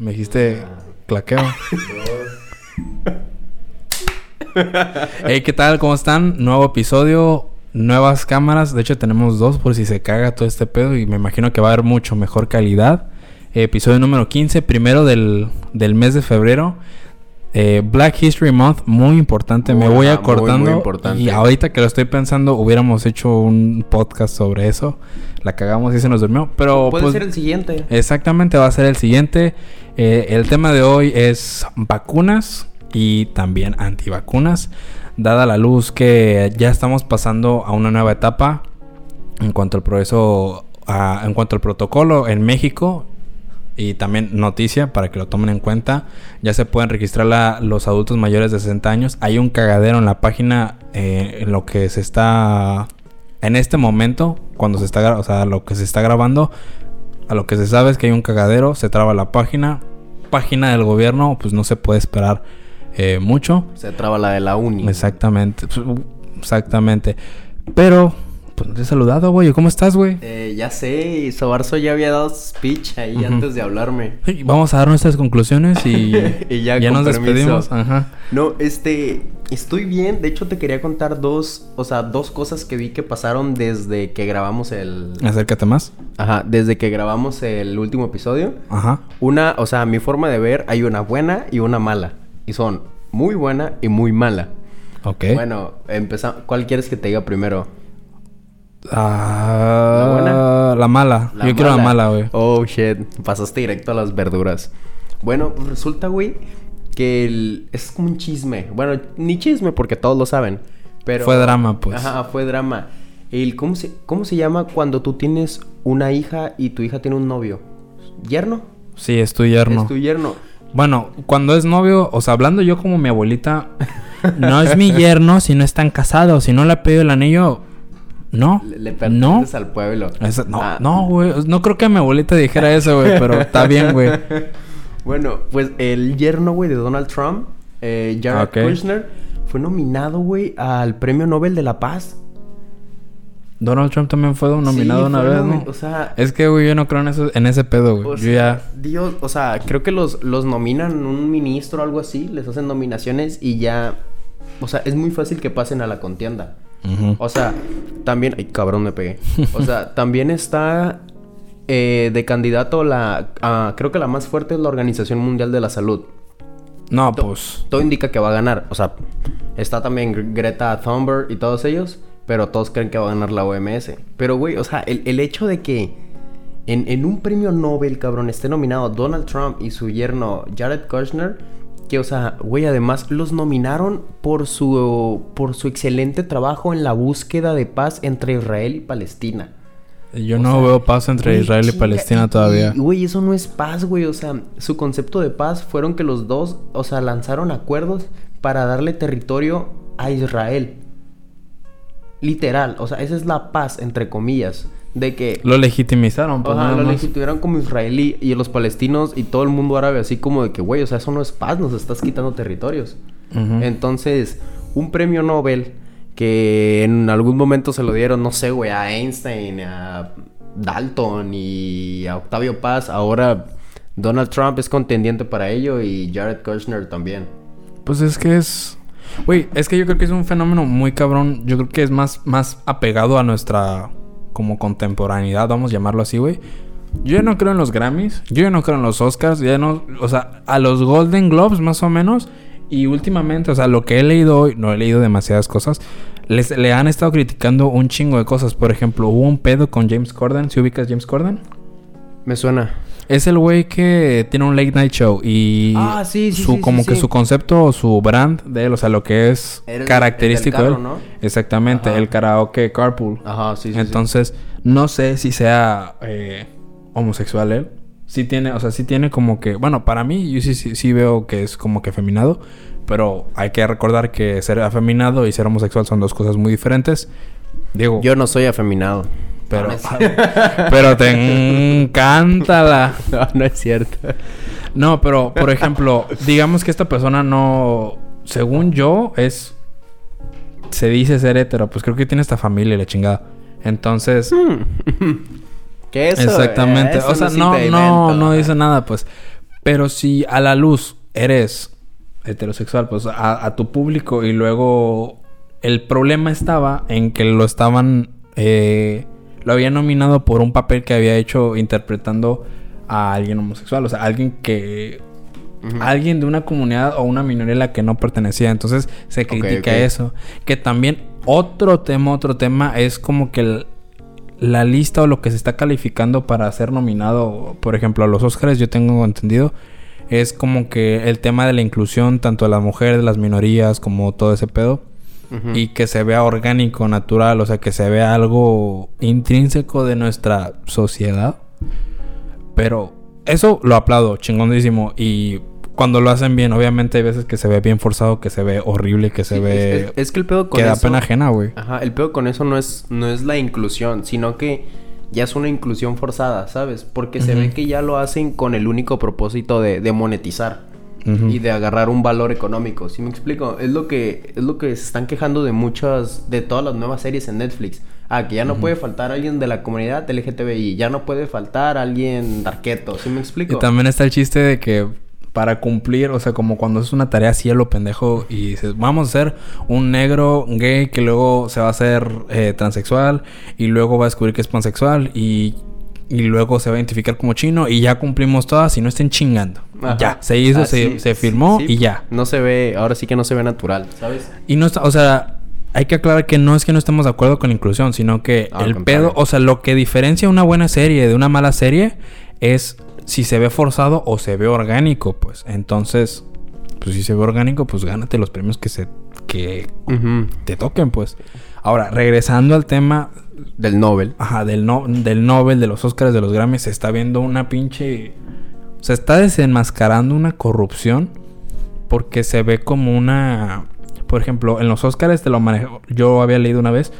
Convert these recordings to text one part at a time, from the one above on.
Me dijiste claqueo. hey, ¿qué tal? ¿Cómo están? Nuevo episodio, nuevas cámaras. De hecho, tenemos dos por si se caga todo este pedo. Y me imagino que va a haber mucho mejor calidad. episodio número 15, primero del, del mes de febrero. Eh, Black History Month, muy importante. me voy acordando. Y ahorita que lo estoy pensando, hubiéramos hecho un podcast sobre eso. La cagamos y se nos durmió. Pero. Puede pues, ser el siguiente. Exactamente, va a ser el siguiente. Eh, el tema de hoy es vacunas y también antivacunas. Dada la luz que ya estamos pasando a una nueva etapa en cuanto al progreso, en cuanto al protocolo en México y también noticia para que lo tomen en cuenta. Ya se pueden registrar los adultos mayores de 60 años. Hay un cagadero en la página eh, en lo que se está en este momento cuando se está, o sea, lo que se está grabando. A lo que se sabe es que hay un cagadero, se traba la página. Página del gobierno, pues no se puede esperar eh, mucho. Se traba la de la uni. Exactamente, exactamente. Pero pues no te he saludado, güey. ¿Cómo estás, güey? Eh, ya sé, Sobarzo ya había dado speech ahí antes de hablarme. vamos a dar nuestras conclusiones y, ya, nos despedimos. Ajá. No, este, estoy bien. De hecho, te quería contar dos, o sea, dos cosas que vi que pasaron desde que grabamos el... Acércate más. Ajá, desde que grabamos el último episodio. Ajá. Una, o sea, mi forma de ver, hay una buena y una mala. Y son muy buena y muy mala. Ok. Bueno, empezamos. ¿Cuál quieres que te diga primero? Ah, ¿La buena? La mala. Yo quiero la mala, güey. Oh, shit. Pasaste directo a las verduras. Bueno, pues resulta, güey, que el... es como un chisme. Bueno, ni chisme porque todos lo saben. Pero... Fue drama, pues. Ajá, fue drama. El, ¿cómo, se, ¿Cómo se llama cuando tú tienes una hija y tu hija tiene un novio? ¿Yerno? Sí, es tu yerno. Es tu yerno. Bueno, cuando es novio, o sea, hablando yo como mi abuelita, no es mi yerno si no están casados. Si no le ha pedido el anillo, no. Le, perteneces al pueblo. no, ah. no, güey. No creo que mi abuelita dijera eso, güey, pero está bien, güey. Bueno, pues el yerno, güey, de Donald Trump, eh, Jared Kushner, fue nominado, güey, al Premio Nobel de la Paz. Donald Trump también fue nominado una vez, ¿no? O sea... Es que, güey, yo no creo en, eso, en ese pedo, güey. yo ya... Dios, o sea, creo que los, los nominan un ministro o algo así. Les hacen nominaciones y ya... O sea, es muy fácil que pasen a la contienda. O sea, también... Ay, cabrón, me pegué. O sea, también está eh, de candidato la... creo que la más fuerte es la Organización Mundial de la Salud. No, pues... Todo indica que va a ganar. O sea, está también Greta Thunberg y todos ellos. Pero todos creen que va a ganar la OMS. Pero, güey, o sea, el, hecho de que en, en, un premio Nobel, cabrón, esté nominado Donald Trump y su yerno Jared Kushner que, o sea, güey, además los nominaron por su, por su excelente trabajo en la búsqueda de paz entre Israel y Palestina. Yo no veo paz entre Israel y Palestina todavía. Güey, eso no es paz, güey. O sea, su concepto de paz fueron que los dos, o sea, lanzaron acuerdos para darle territorio a Israel. Literal, o sea, esa es la paz, entre comillas de que... Lo legitimizaron, pues, lo legitimizaron como israelí y los palestinos y todo el mundo árabe así como de que, güey, o sea, eso no es paz, nos estás quitando territorios. Entonces, un premio Nobel que en algún momento se lo dieron, no sé, güey, a Einstein, a Dalton y a Octavio Paz, ahora Donald Trump es contendiente para ello y Jared Kushner también. Pues es que es... Güey, es que yo creo que es un fenómeno muy cabrón. Yo creo que es más, más apegado a nuestra como contemporaneidad, vamos a llamarlo así, güey. Yo ya no creo en los Grammys, yo ya no creo en los Oscars, ya no, o sea, a los Golden Globes más o menos. Y últimamente, o sea, lo que he leído hoy, no he leído demasiadas cosas, les, le han estado criticando un chingo de cosas. Por ejemplo, hubo un pedo con James Corden. ¿Se ubicas James Corden? Me suena. Es el güey que tiene un late night show y ah, sí, sí, su como que su concepto o su brand de él, o sea, lo que es característico de él. ¿no? Exactamente, el karaoke carpool. Ajá, sí, sí. Entonces, no sé si sea eh, homosexual él. Sí tiene, o sea, sí tiene como que, bueno, para mí yo sí, sí, sí veo que es como que afeminado, pero hay que recordar que ser afeminado y ser homosexual son dos cosas muy diferentes. Digo, yo no soy afeminado. Pero, pero te encanta la. No, no es cierto. No, pero por ejemplo, digamos que esta persona no. Según yo, es. Se dice ser hetero. Pues creo que tiene esta familia y la chingada. Entonces. ¿Qué es eso? Exactamente. o sea, no, no, no dice nada, pues. Pero si a la luz eres heterosexual, pues a, a tu público y luego el problema estaba en que lo estaban... Eh, lo habían nominado por un papel que había hecho interpretando a alguien homosexual. O sea, alguien que... Alguien de una comunidad o una minoría a la que no pertenecía. Entonces se critica eso. Que también otro tema, otro tema es como que la lista o lo que se está calificando para ser nominado, por ejemplo, a los Oscars, yo tengo entendido, es como que el tema de la inclusión tanto de las mujeres, de las minorías, como todo ese pedo y que se vea orgánico, natural, o sea, que se vea algo intrínseco de nuestra sociedad. Pero eso lo aplaudo, chingonísimo. Y cuando lo hacen bien, obviamente hay veces que se ve bien forzado, que se ve horrible, que se ve... Es, que el pedo con que da pena ajena, güey. Ajá, el pedo con eso no es, no es la inclusión, sino que ya es una inclusión forzada, ¿sabes? Porque se ve que ya lo hacen con el único propósito de, de monetizar y de agarrar un valor económico. ¿Sí me explico? Es lo que es lo que se están quejando de muchas de todas las nuevas series en Netflix. Ah, que ya no puede faltar alguien de la comunidad LGTBI, ya no puede faltar alguien darqueto, ¿sí me explico? Y también está el chiste de que para cumplir, o sea, como cuando es una tarea así a lo pendejo y dices, vamos a ser un negro gay que luego se va a hacer eh, transexual y luego va a descubrir que es pansexual y y luego se va a identificar como chino y ya cumplimos todas y no estén chingando. Ya, se hizo, ah, se, se, firmó y ya. No se ve, ahora sí que no se ve natural, ¿sabes? Y no está, o sea, hay que aclarar que no es que no estemos de acuerdo con la inclusión, sino que el pedo, o sea, lo que diferencia una buena serie de una mala serie es si se ve forzado o se ve orgánico, pues. Entonces, pues si se ve orgánico, pues gánate los premios que se que te toquen, pues. Ahora, regresando al tema del Nobel. Ajá, del, no, del Nobel, de los Oscars, de los Grammys, se está viendo una pinche... Se está desenmascarando una corrupción porque se ve como una... Por ejemplo, en los Oscars te lo manejo... Yo había leído una vez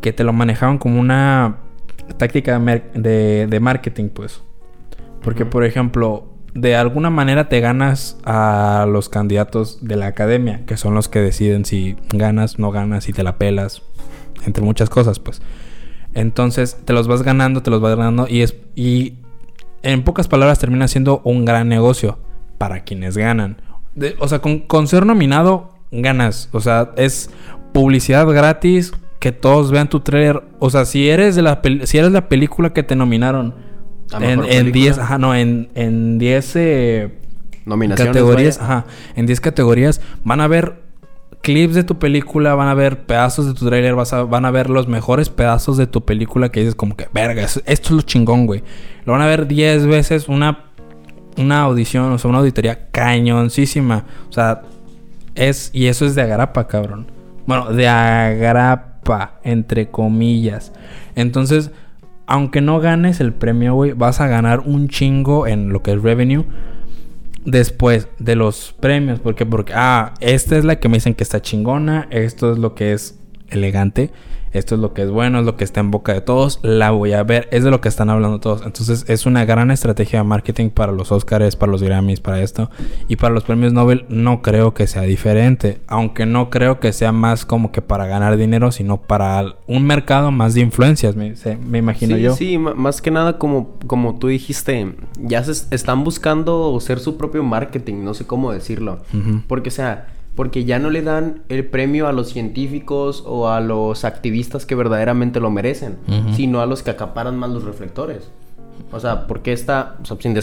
que te lo manejaban como una táctica de, de, marketing, pues. Porque, por ejemplo, de alguna manera te ganas a los candidatos de la academia, que son los que deciden si ganas, no ganas, si te la pelas, entre muchas cosas, pues. Entonces te los vas ganando, te los vas ganando y es y en pocas palabras termina siendo un gran negocio para quienes ganan. o sea, con, ser nominado ganas, o sea, es publicidad gratis, que todos vean tu trailer, o sea, si eres de la si eres la película que te nominaron en 10, ajá, no, en en 10 eh, nominaciones categorías, ajá, en 10 categorías van a ver clips de tu película, van a ver pedazos de tu trailer, van a ver los mejores pedazos de tu película que dices como que, verga, esto es lo chingón, güey. Lo van a ver 10 veces una, una audición, o sea, una auditoría cañoncísima. O sea, es, y eso es de agrapa, cabrón. Bueno, de agrapa, entre comillas. Entonces, aunque no ganes el premio, güey, vas a ganar un chingo en lo que es revenue después de los premios. Porque, porque, ah, esta es la que me dicen que está chingona. Esto es lo que es elegante esto es lo que es bueno, es lo que está en boca de todos, la voy a ver, es de lo que están hablando todos. Entonces es una gran estrategia de marketing para los Oscars, para los Grammys, para esto. Y para los premios Nobel no creo que sea diferente, aunque no creo que sea más como que para ganar dinero, sino para un mercado más de influencias, me, me imagino yo. Sí, más que nada como, como tú dijiste, ya se están buscando ser su propio marketing, no sé cómo decirlo. Porque, o sea porque ya no le dan el premio a los científicos o a los activistas que verdaderamente lo merecen, sino a los que acaparan más los reflectores. O sea, porque está, sin,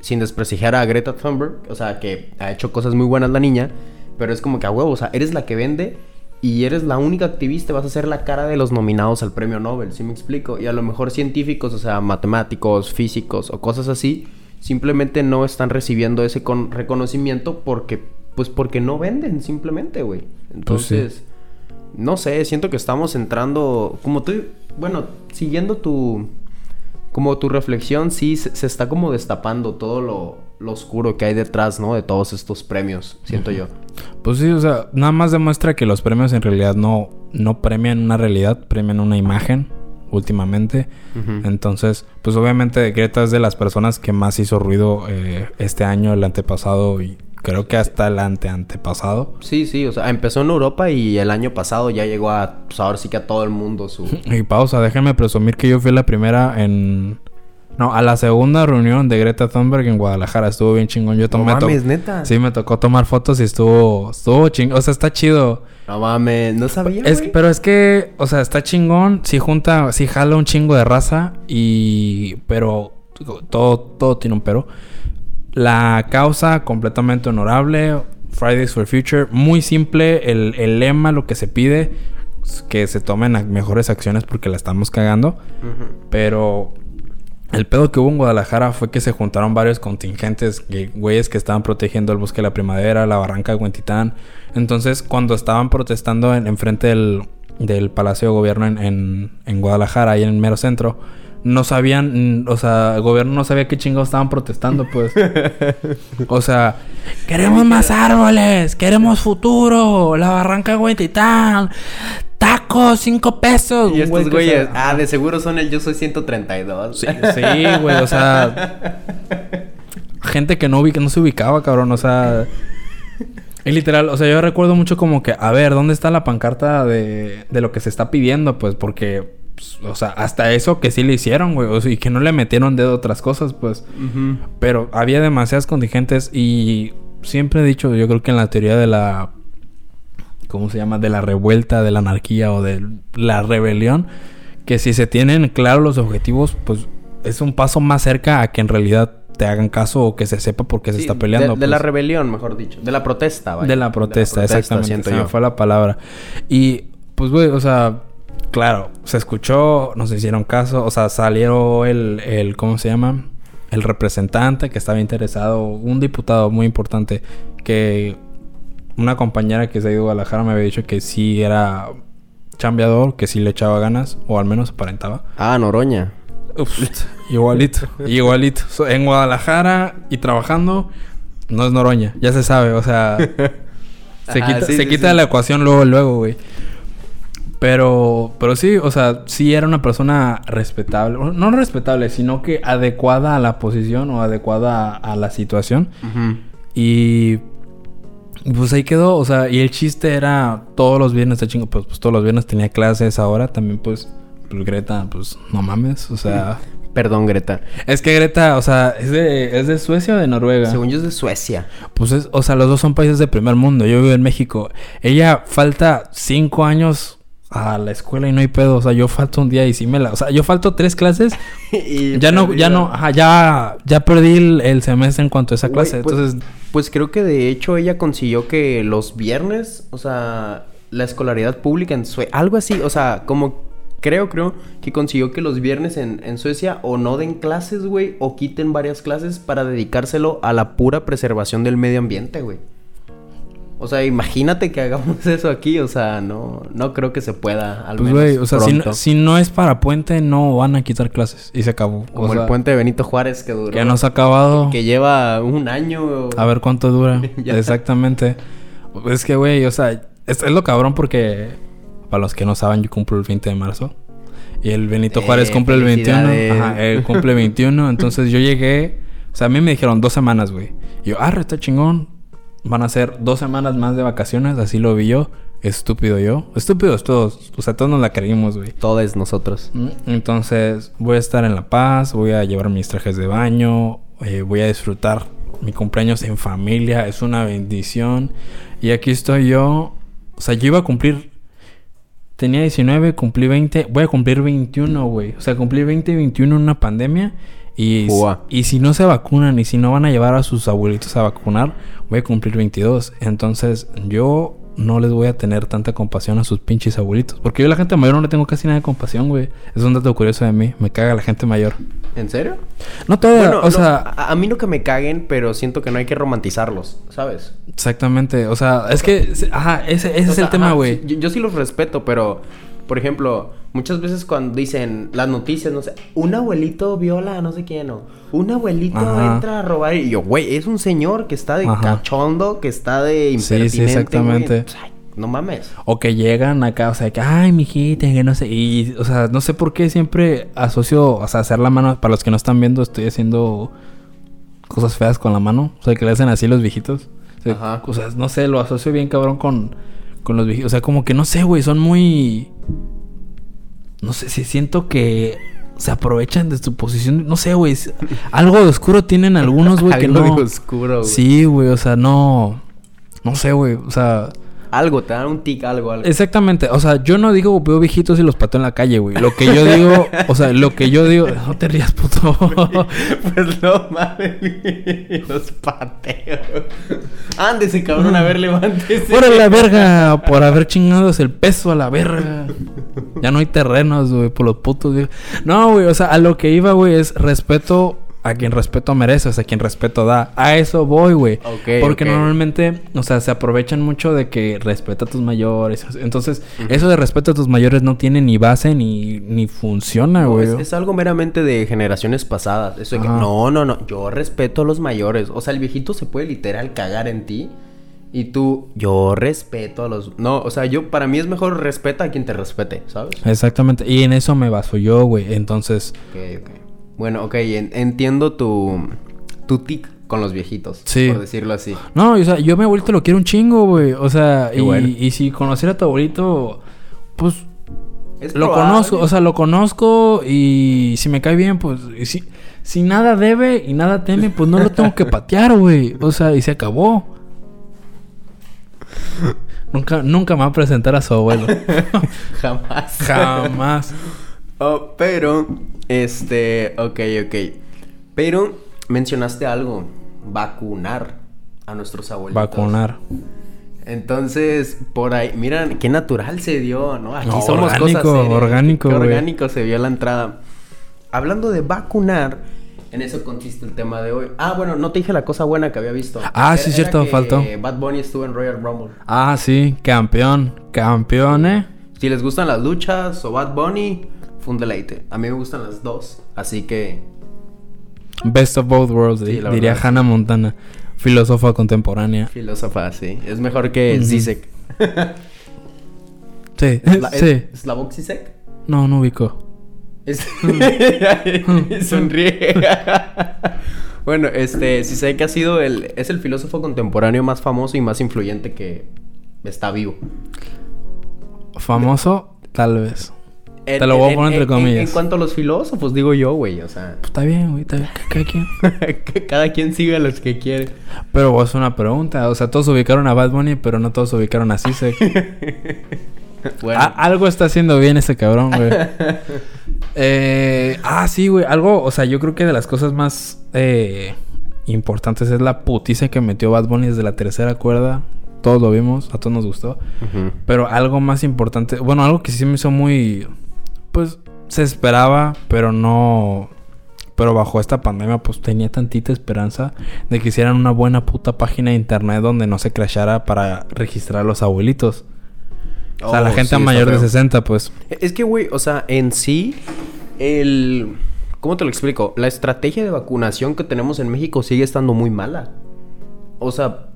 sin, desprestigiar a Greta Thunberg, o sea, que ha hecho cosas muy buenas la niña, pero es como que a huevo, o sea, eres la que vende y eres la única activista, vas a ser la cara de los nominados al premio Nobel, ¿sí me explico? Y a lo mejor científicos, o sea, matemáticos, físicos o cosas así, simplemente no están recibiendo ese reconocimiento porque pues porque no venden, simplemente, güey. Pues Entonces, no sé, siento que estamos entrando, como tú, bueno, siguiendo tu, como tu reflexión, sí, se, está como destapando todo lo, lo, oscuro que hay detrás, ¿no? De todos estos premios, siento yo. Pues sí, o sea, nada más demuestra que los premios en realidad no, no premian una realidad, premian una imagen últimamente. Entonces, pues obviamente Greta es de las personas que más hizo ruido eh, este año, el antepasado y creo que hasta el ante antepasado. Sí, sí, o sea, empezó en Europa y el año pasado ya llegó a, pues ahora sí que a todo el mundo su... Y pausa, déjenme presumir que yo fui la primera en, No, a la segunda reunión de Greta Thunberg en Guadalajara estuvo bien chingón. Yo No tomé to- mames, neta. Sí, me tocó tomar fotos y estuvo estuvo chingón, o sea, está chido. No mames, no sabía, Es, pero es que, o sea, está chingón, sí junta, sí jala un chingo de raza y pero todo todo tiene un pero. La causa completamente honorable, Fridays for Future, muy simple el, el lema, lo que se pide es que se tomen mejores acciones porque la estamos cagando. Pero el pedo que hubo en Guadalajara fue que se juntaron varios contingentes, güeyes que estaban protegiendo el bosque de la primavera, la barranca de Huentitán. Entonces, cuando estaban protestando en, enfrente del, del Palacio de Gobierno en, en, en Guadalajara, ahí en el mero centro, no sabían, mm, o sea, el gobierno no sabía qué chingados estaban protestando, pues. o sea, queremos más árboles, queremos futuro, la barranca de Huentitán, tacos, cinco pesos. Y estos güeyes, ah, de seguro son el Yo Soy 132. Sí, sí, güey, o sea. gente que no, ubica, no se ubicaba, cabrón, o sea. Y literal, o sea, yo recuerdo mucho como que, a ver, ¿dónde está la pancarta de, de lo que se está pidiendo? Pues porque, pues, o sea, hasta eso que sí le hicieron, güey, o sea, y que no le metieron dedo a otras cosas, pues. Pero había demasiadas contingentes y siempre he dicho, yo creo que en la teoría de la... ¿Cómo se llama? De la revuelta, de la anarquía o de la rebelión, que si se tienen claros los objetivos, pues es un paso más cerca a que en realidad te hagan caso o que se sepa por qué se está peleando. De, de la pues. rebelión, mejor dicho. De la protesta, vaya. De la protesta, exactamente. Se me fue la palabra. Y, pues, güey, o sea, claro, se escuchó, nos hicieron caso, o sea, salió el, el, ¿cómo se llama? El representante que estaba interesado, un diputado muy importante, que una compañera que se ha ido a Guadalajara me había dicho que sí era chambeador, que sí le echaba ganas, o al menos aparentaba. Ah, Noroña. Uf, igualito, igualito. So, En Guadalajara y trabajando, no es Noroña, ya se sabe, o sea, se Ajá, quita, sí, se sí, quita sí. la ecuación luego, luego, güey. Pero, pero sí, o sea, sí era una persona respetable, no respetable, sino que adecuada a la posición o adecuada a, a la situación. Y pues ahí quedó, o sea, y el chiste era todos los viernes, de chingo, pues, pues todos los viernes tenía clases, ahora también pues, pues Greta, pues no mames, o sea, Perdón, Greta. es que Greta, o sea, es de, es de Suecia o de Noruega. Según yo es de Suecia. Pues es, o sea, los dos son países de primer mundo, yo vivo en México. Ella falta cinco años a la escuela y no hay pedo, o sea, yo falto un día y sí me la, o sea, yo falto tres clases, Y ya no, ya no, ajá, ya, ya perdí el, el semestre en cuanto a esa clase, pues- entonces... Pues creo que de hecho ella consiguió que los viernes, o sea, la escolaridad pública en Suecia, algo así, o sea, como creo, creo que consiguió que los viernes en, en Suecia o no den clases, güey, o quiten varias clases para dedicárselo a la pura preservación del medio ambiente, güey. O sea, imagínate que hagamos eso aquí, o sea, no, no creo que se pueda, al Pues, güey, o sea, si no, si no es para puente, no van a quitar clases. Y se acabó. O Como sea, el puente de Benito Juárez que duró. Que no se ha acabado. Que lleva un año. A ver cuánto dura. Exactamente. Es que, güey, o sea, es, es lo cabrón porque, para los que no saben, yo cumplo el 20 de marzo. Y el Benito Eh, Juárez cumple el 21. felicidades. Ajá, él cumple 21. Entonces yo llegué. O sea, a mí me dijeron dos semanas, güey. Y yo, arre, está chingón. Van a ser dos semanas más de vacaciones. Así lo vi yo. Estúpido yo. Estúpidos todos. O sea, todos nos la creímos, güey. Todos nosotros. Mm, Entonces voy a estar en La Paz, voy a llevar mis trajes de baño, eh, voy a disfrutar mi cumpleaños en familia, es una bendición. Y aquí estoy yo, o sea, yo iba a cumplir, tenía 19, cumplí 20, voy a cumplir 21, güey. O sea, cumplí 20 y 21 en una pandemia. Y, y si no se vacunan y si no van a llevar a sus abuelitos a vacunar, voy a cumplir 22. Entonces yo no les voy a tener tanta compasión a sus pinches abuelitos. Porque yo a la gente mayor no le tengo casi nada de compasión, güey. Es un dato curioso de mí. Me caga la gente mayor. ¿En serio? No toda, Bueno, o no, sea... a, a mí no que me caguen, pero siento que no hay que romantizarlos, ¿sabes? Exactamente. O sea, es que... Ajá, ese, ese O es el tema, güey. yo sí los respeto, pero, por ejemplo, muchas veces cuando dicen las noticias, no sé, un abuelito viola a no sé quién, o un abuelito Ajá. entra a robar. Y yo, güey, es un señor que está de Ajá. cachondo, que está de Sí, sí, impertinente, güey. exactamente. Pues, ay, no mames. O que llegan acá, o sea, que, ay, mijita, que no sé. Y, o sea, no sé por qué siempre asocio, o sea, hacer la mano. Para los que no están viendo, estoy haciendo cosas feas con la mano. O sea, que le hacen así los viejitos. O sea, Ajá. o sea, no sé, lo asocio bien cabrón con, con los viejitos. O sea, como que no sé, güey, son muy. No sé, si siento que se aprovechan de su posición. No sé, güey. Algo de oscuro tienen algunos, güey, que Algo no. de oscuro, güey. Sí, güey, o sea, no. No sé, güey. O sea, Algo, te dan un tic, algo, algo. exactamente. O sea, yo no digo veo viejitos y los pateo en la calle, güey. Lo que yo digo, o sea, lo que yo digo. No te rías, puto. Pues no mames, los pateo. Ándese, cabrón, a ver, levántese. Por la verga, por haber chingados el peso a la verga. Ya no hay terrenos, güey, por los putos. güey. No, güey, o sea, a lo que iba, güey, es respeto a quien respeto merece, o sea, quien respeto da. A eso voy, güey. Ok, Porque normalmente, o sea, se aprovechan mucho de que respeta a tus mayores. Entonces, eso de respeto a tus mayores no tiene ni base ni, ni funciona, No, güey. es, es algo meramente de generaciones pasadas. Eso de que, no, no, no, yo respeto a los mayores. O sea, el viejito se puede literal cagar en ti. Y tú, yo respeto a los... No, o sea, yo, para mí es mejor respeta a quien te respete, ¿sabes? Exactamente. Y en eso me baso yo, güey. Entonces, Ok, ok. Bueno, ok, en- entiendo tu, tu tic con los viejitos. Sí. Por decirlo así. No, o sea, yo mi abuelito lo quiero un chingo, güey. O sea, y, bueno. y si conociera a tu abuelito, pues Es lo probable. conozco, o sea, lo conozco y si me cae bien, pues y si, si nada debe y nada teme, pues no lo tengo que patear, güey. O sea, y se acabó. nunca, nunca me va a presentar a su abuelo. Jamás. Jamás. Oh, pero, este, ok, ok. Pero mencionaste algo, vacunar a nuestros abuelitos. Vacunar. Entonces, por ahí, miran, qué natural se dio, ¿no? Aquí No, somos orgánico, cosas serias. orgánico, Qué orgánico se vio la entrada. Hablando de vacunar, en eso consiste el tema de hoy. Ah, bueno, no te dije la cosa buena que había visto. Ah, sí, cierto, faltó. Bad Bunny estuvo en Royal Rumble. Ah, sí, campeón. Campeón, eh. Si les gustan las luchas o Bad Bunny, fue un deleite. A mí me gustan las dos, así que Best of both worlds, Sí, diría Hannah Montana. Filósofa contemporánea. filósofa, sí. Es mejor que. Zizek. Sí, La- sí. ¿Es Slavoj Zizek? No, no ubico. Es- Sonríe. bueno, este, Zizek ha sido el, es el filósofo contemporáneo más famoso y más influyente que está vivo. Famoso, tal vez. En- Te lo voy a poner entre en- en- comillas. En cuanto a los filósofos, digo yo, güey, o sea, Pues está bien, güey, está bien. Cada quien. cada quien siga los que quiere. Pero vos una pregunta. O sea, todos ubicaron a Bad Bunny, pero no todos ubicaron a Zizek. Bueno, A- algo está haciendo bien ese cabrón, güey. Eh, ah, sí, güey. Algo, o sea, yo creo que de las cosas más eh, importantes es la putiza que metió Bad Bunny desde la tercera cuerda. Todos lo vimos, a todos nos gustó. Pero algo más importante, bueno, algo que sí me hizo muy, pues, se esperaba, pero no, pero bajo esta pandemia, pues tenía tantita esperanza de que hicieran una buena puta página de internet donde no se crashara para registrar a los abuelitos. O sea, la Oh, gente sí, mayor de feo. 60, pues. Es que, güey, o sea, en sí, el... ¿Cómo te lo explico? La estrategia de vacunación que tenemos en México sigue estando muy mala. O sea,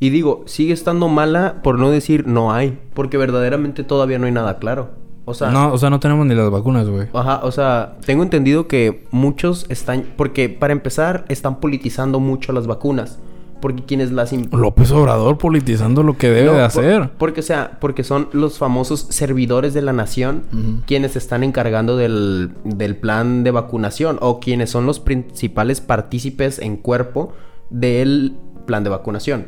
y digo, sigue estando mala por no decir no hay, porque verdaderamente todavía no hay nada claro. O sea, no, o sea, no tenemos ni las vacunas, güey. Ajá, o sea, tengo entendido que muchos están, porque para empezar, están politizando mucho las vacunas. Porque quienes las... López Obrador politizando lo que debe No, de por- hacer. porque, o sea, porque son los famosos servidores de la nación quienes están encargando del, del plan de vacunación o quienes son los principales partícipes en cuerpo del plan de vacunación.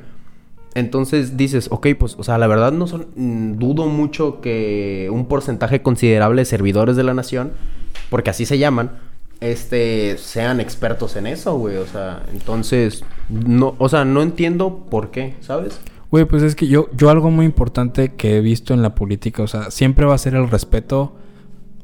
Entonces dices, ok, pues, o sea, la verdad no son, mm, dudo mucho que un porcentaje considerable de servidores de la nación, porque así se llaman, este, sean expertos en eso, güey, o sea, entonces, no, o sea, no entiendo por qué, ¿sabes? Güey, pues es que yo, yo algo muy importante que he visto en la política, o sea, siempre va a ser el respeto.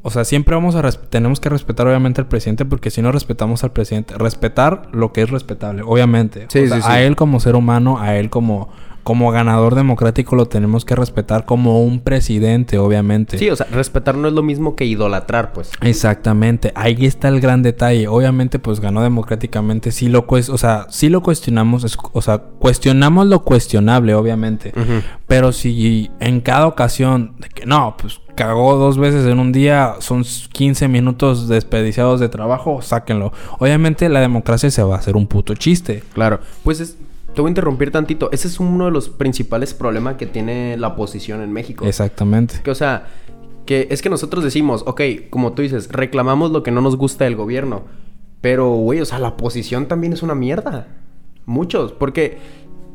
O sea, siempre vamos a tenemos que respetar obviamente al presidente porque si no respetamos al presidente, respetar lo que es respetable, obviamente. Sí, O sea, sí, sí. A él como ser humano, a él como como ganador democrático lo tenemos que respetar como un presidente, obviamente. Sí, o sea, respetar no es lo mismo que idolatrar, pues. Exactamente, ahí está el gran detalle. Obviamente, pues ganó democráticamente. Sí lo, cues- o sea, sí lo cuestionamos, es- o sea, cuestionamos lo cuestionable, obviamente. Pero si en cada ocasión de que no, pues cagó dos veces en un día, son 15 minutos desperdiciados de trabajo, sáquenlo. Obviamente la democracia se va a hacer un puto chiste. Claro. Pues es- te voy a interrumpir tantito. Ese es uno de los principales problemas que tiene la oposición en México. Exactamente. Que, o sea, Que es que nosotros decimos, ok, como tú dices, reclamamos lo que no nos gusta del gobierno. Pero, güey, o sea, la oposición también es una mierda. Muchos, porque,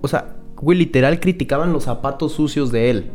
o sea, güey, literal criticaban los zapatos sucios de él.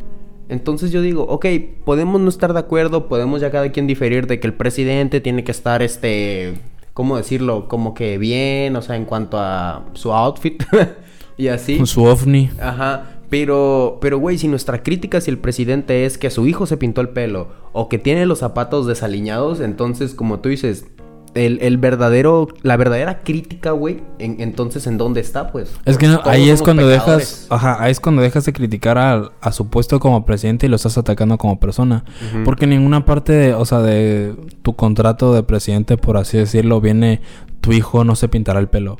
Entonces yo digo, ok, podemos no estar de acuerdo, podemos ya cada quien diferir de que el presidente tiene que estar, este, ¿cómo decirlo? Como que bien, o sea, en cuanto a su outfit y así. Con su ovni. Ajá. Pero, pero, güey, si nuestra crítica si el presidente es que su hijo se pintó el pelo o que tiene los zapatos desaliñados, entonces, como tú dices, el, el verdadero, la verdadera crítica, güey, en- entonces, ¿en dónde está, pues? Es que no- ahí es cuando pecadores. dejas, ajá, ahí es cuando dejas de criticar al- a, su puesto como presidente y lo estás atacando como persona. Ujú. Porque en ninguna parte, de- o sea, de tu contrato de presidente, por así decirlo, viene tu hijo no se pintará el pelo.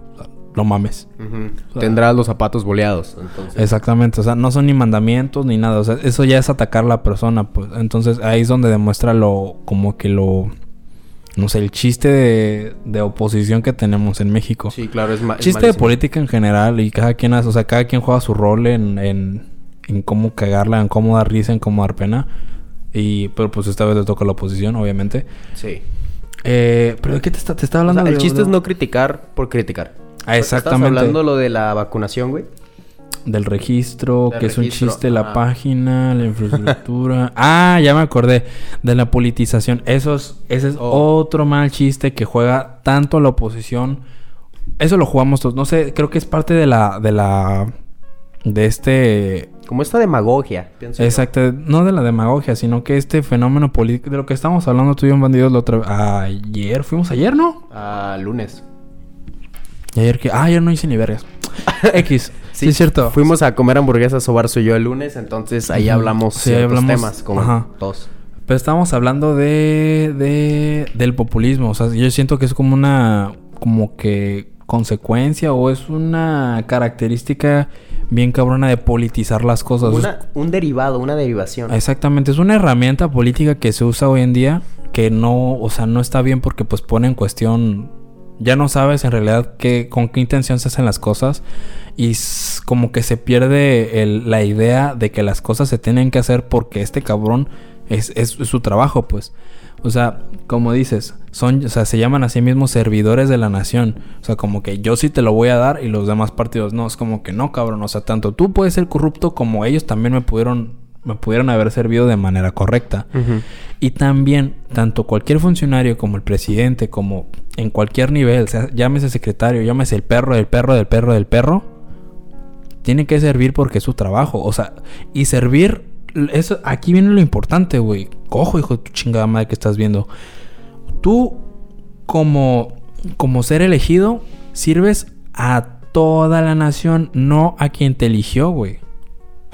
O no mames. Ujú. Tendrás los zapatos boleados, entonces. Exactamente, o sea, no son ni mandamientos ni nada, o sea, eso ya es atacar a la persona, pues. Entonces ahí es donde demuestra lo, como que lo, no sé, el chiste de, de oposición que tenemos en México. Sí, claro, es, chiste de política en general y cada quien hace, o sea, cada quien juega su rol en, en, en cómo cagarla, en cómo dar risa, en cómo dar pena. Y, pero pues esta vez le toca la oposición, obviamente. Sí. Eh, pero ¿de qué te está, te está O hablando? sea, el de- chiste es no criticar por criticar. Ah, exactamente. Estás hablando lo de la vacunación, güey. Del registro, Del que es un chiste, la página, la infraestructura. ah, ya me acordé. De la politización. Eso es, ese es Oh. otro mal chiste que juega tanto la oposición. Eso lo jugamos todos. No sé, creo que es parte de la. de la. de este. Como esta demagogia, pienso yo. Exacto, no de la demagogia, sino que este fenómeno político, de lo que estamos hablando tú y Bandidos la otra ayer, fuimos ayer, ¿no? Ah, lunes. Y ayer que, ah, ayer no hice ni vergas. X, sí, es cierto. Fuimos a comer hamburguesas Sobarzo y yo el lunes, entonces ahí hablamos Sí, ciertos hablamos- temas como ajá. dos. Pero estábamos hablando de, de del populismo, o sea, yo siento que es como una como que consecuencia o es una característica bien cabrona de politizar las cosas. Una- un derivado, una derivación. Exactamente, es una herramienta política que se usa hoy en día que no, o sea, no está bien porque pues pone en cuestión, ya no sabes en realidad qué, con qué intención se hacen las cosas y como que se pierde el- la idea de que las cosas se tienen que hacer porque este cabrón es, es su trabajo, pues. O sea, como dices, son, o sea, se llaman a sí mismos servidores de la nación. O sea, como que yo sí te lo voy a dar y los demás partidos no. Es como que no, cabrón. O sea, tanto tú puedes ser corrupto como ellos también me pudieron, me pudieron haber servido de manera correcta. Y también, tanto cualquier funcionario como el presidente, como en cualquier nivel, sea, llámese secretario, llámese el perro del perro del perro del perro, tiene que servir porque es su trabajo. O sea, y servir, eso, aquí viene lo importante, güey. Cojo, hijo de tu chingada madre que estás viendo. Tú, como, como ser elegido, sirves a toda la nación, no a quien te eligió, güey.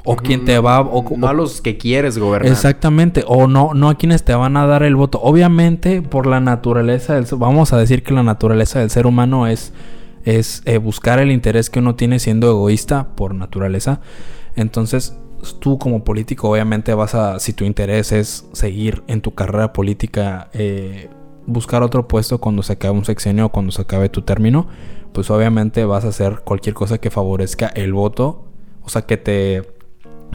O quien te va... O, no o- a los que quieres gobernar. Exactamente, o no, no a quienes te van a dar el voto. Obviamente, por la naturaleza del vamos a decir que la naturaleza del ser humano es, es eh, buscar el interés que uno tiene siendo egoísta por naturaleza. Entonces, tú como político, obviamente vas a, si tu interés es seguir en tu carrera política, eh, buscar otro puesto cuando se acabe un sexenio o cuando se acabe tu término, pues obviamente vas a hacer cualquier cosa que favorezca el voto, o sea, que te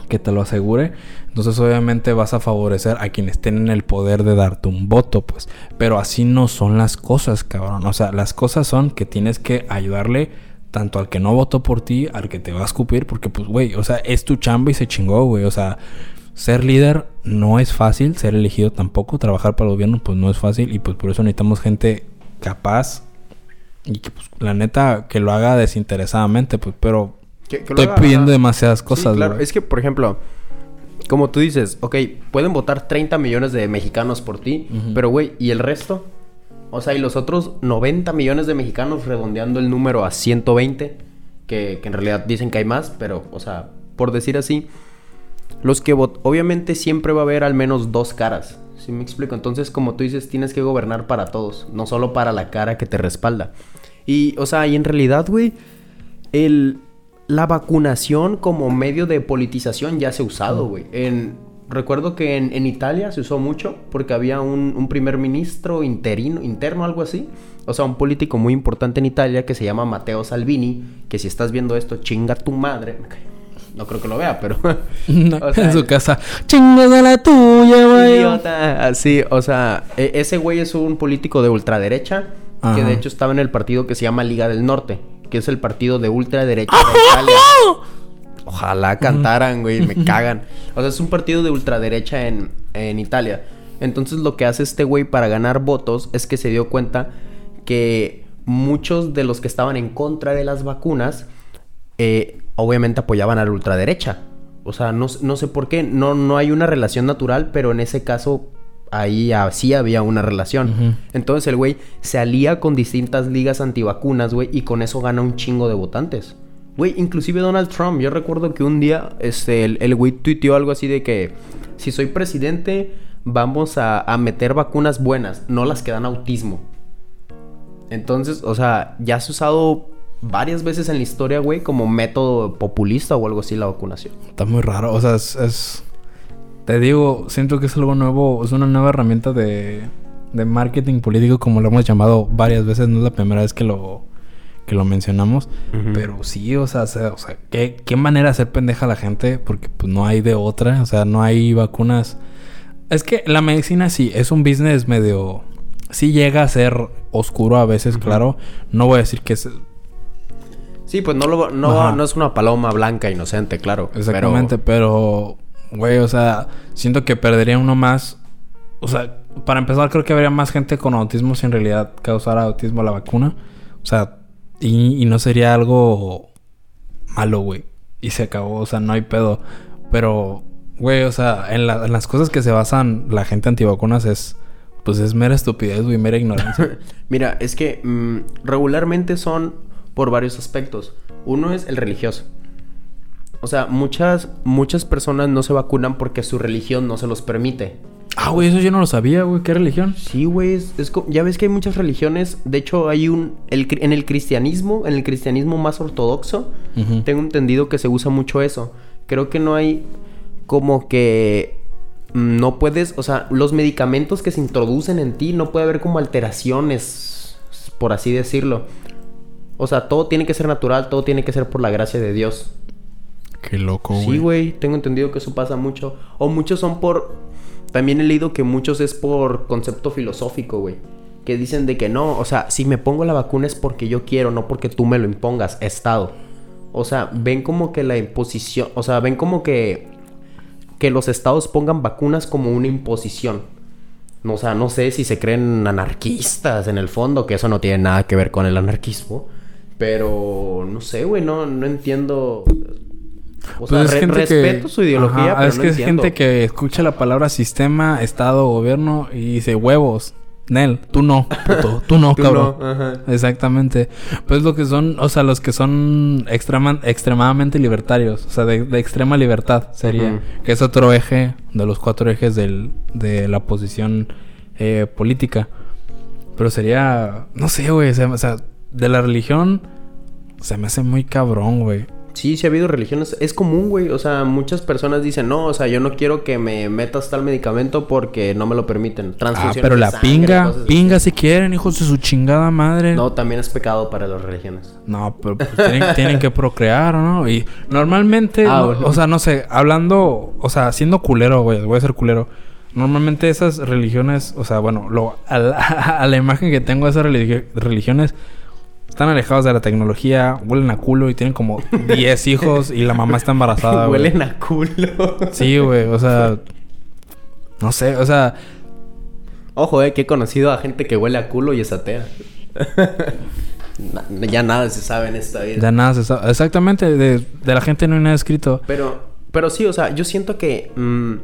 que te lo asegure. Entonces obviamente vas a favorecer a quienes tienen el poder de darte un voto, pues. Pero así no son las cosas, cabrón. O sea, las cosas son que tienes que ayudarle tanto al que no votó por ti, al que te va a escupir, porque pues, güey, o sea, es tu chamba y se chingó, güey. O sea, ser líder no es fácil, ser elegido tampoco, trabajar para el gobierno pues no es fácil y pues por eso necesitamos gente capaz y que pues la neta que lo haga desinteresadamente, pues, pero Que- que lo estoy haga, pidiendo demasiadas Sí, cosas, claro. güey. Es que, por ejemplo, como tú dices, ok, pueden votar 30 millones de mexicanos por ti, pero, güey, ¿y el resto? O sea, y los otros 90 millones de mexicanos redondeando el número a 120, que, que en realidad dicen que hay más, pero, o sea, por decir así, los que votan, obviamente siempre va a haber al menos dos caras, ¿sí me explico? Entonces, como tú dices, tienes que gobernar para todos, no solo para la cara que te respalda. Y, o sea, y en realidad, güey, el, la vacunación como medio de politización ya se ha usado, güey. Recuerdo que en, en Italia se usó mucho porque había un, un primer ministro interino, interno, algo así. O sea, un político muy importante en Italia que se llama Matteo Salvini, que si estás viendo esto, chinga tu madre. No creo que lo vea, pero... No, O sea, en su casa. Chingada la tuya, güey. Idiota. Así, o sea, e- ese güey es un político de ultraderecha que de hecho estaba en el partido que se llama Liga del Norte, que es el partido de ultraderecha de Italia. Ojalá cantaran, güey, me cagan. O sea, es un partido de ultraderecha en, en Italia. Entonces lo que hace este güey para ganar votos es que se dio cuenta que muchos de los que estaban en contra de las vacunas, eh, obviamente apoyaban a la ultraderecha. O sea, no, no sé por qué, no, no hay una relación natural, pero en ese caso ahí ah, sí había una relación. Entonces el güey se alía con distintas ligas antivacunas, güey, y con eso gana un chingo de votantes. Güey, inclusive Donald Trump, yo recuerdo que un día este, el, el güey tuiteó algo así de que si soy presidente vamos a, a meter vacunas buenas, no las que dan autismo. Entonces, o sea, ya se ha usado varias veces en la historia, güey, como método populista o algo así la vacunación. Está muy raro. O sea, es, es- Te digo, siento que es algo nuevo. Es una nueva herramienta de, de marketing político, como lo hemos llamado varias veces. No es la primera vez que lo, que lo mencionamos. Pero sí, o sea, se- o sea ¿qué, qué manera de hacer pendeja a la gente. Porque pues no hay de otra. O sea, no hay vacunas. Es que la medicina sí, es un business medio... Sí llega a ser oscuro a veces, claro. No voy a decir que es... Sí, pues no, lo, no, no es una paloma blanca inocente, claro. Exactamente, pero, güey, o sea, siento que perdería uno más. O sea, para empezar, creo que habría más gente con autismo si en realidad causara autismo la vacuna. O sea, y, no sería algo malo, güey. Y se acabó, o sea, no hay pedo. Pero, güey, o sea, en las cosas que se basan la gente antivacunas es, pues es mera estupidez, güey, mera ignorancia. Mira, es que mm, regularmente son por varios aspectos. Uno es el religioso. O sea, muchas, muchas personas no se vacunan porque su religión no se los permite. ah, güey, eso yo no lo sabía, güey. ¿Qué religión? Sí, güey, es, ya ves que hay muchas religiones. De hecho, hay un. el en el cristianismo, en el cristianismo más ortodoxo, tengo entendido que se usa mucho eso. Creo que no hay como que. mm, No puedes. O sea, los medicamentos que se introducen en ti, no puede haber como alteraciones, por así decirlo. O sea, todo tiene que ser natural, todo tiene que ser por la gracia de Dios. Qué loco, güey. Sí, güey, tengo entendido que eso pasa mucho. O muchos son por... También he leído que muchos es por concepto filosófico, güey. Que dicen de que no, o sea, si me pongo la vacuna es porque yo quiero, no porque tú me lo impongas, Estado. O sea, ven como que la imposición, o sea, ven como que que los estados pongan vacunas como una imposición. No, o sea, no sé si se creen anarquistas en el fondo, que eso no tiene nada que ver con el anarquismo. Pero no sé, güey, no, no entiendo. O sea, Pues es re- gente respeto que- su ideología, Ajá, pero es no que entiendo. es gente que escucha la palabra sistema, estado, gobierno y dice huevos. Nel, tú no, puto, tú no, Tú cabrón. no, ajá. Exactamente. Pues lo que son, o sea, los que son extrema- extremadamente libertarios, o sea, de, de extrema libertad sería, que es otro eje de los cuatro ejes del, de la posición eh, política. Pero sería, no sé, güey, o sea, de la religión se me hace muy cabrón, güey. Sí, sí ha habido religiones. Es común, güey. O sea, muchas personas dicen, no, o sea, yo no quiero que me metas tal medicamento porque no me lo permiten. Ah, pero la sangre, pinga, así. pinga si quieren, hijos de su chingada madre. No, también es pecado para las religiones. No, pero pues, tienen, tienen que procrear, ¿no? Y normalmente, Ah, no- bueno. o sea, no sé, hablando, o sea, siendo culero, güey, voy a ser culero. Normalmente esas religiones, o sea, bueno, lo, a, la, a la imagen que tengo de esas religi- religiones, están alejados de la tecnología, huelen a culo y tienen como 10 hijos y la mamá está embarazada, güey. Huelen a culo. Sí, güey, o sea, no sé, o sea, Ojo, eh, que he conocido a gente que huele a culo y es atea. Ya nada se sabe en esta vida. ya nada se sabe. Exactamente, de, de la gente no hay nada escrito. Pero, pero sí, o sea, yo siento que mm,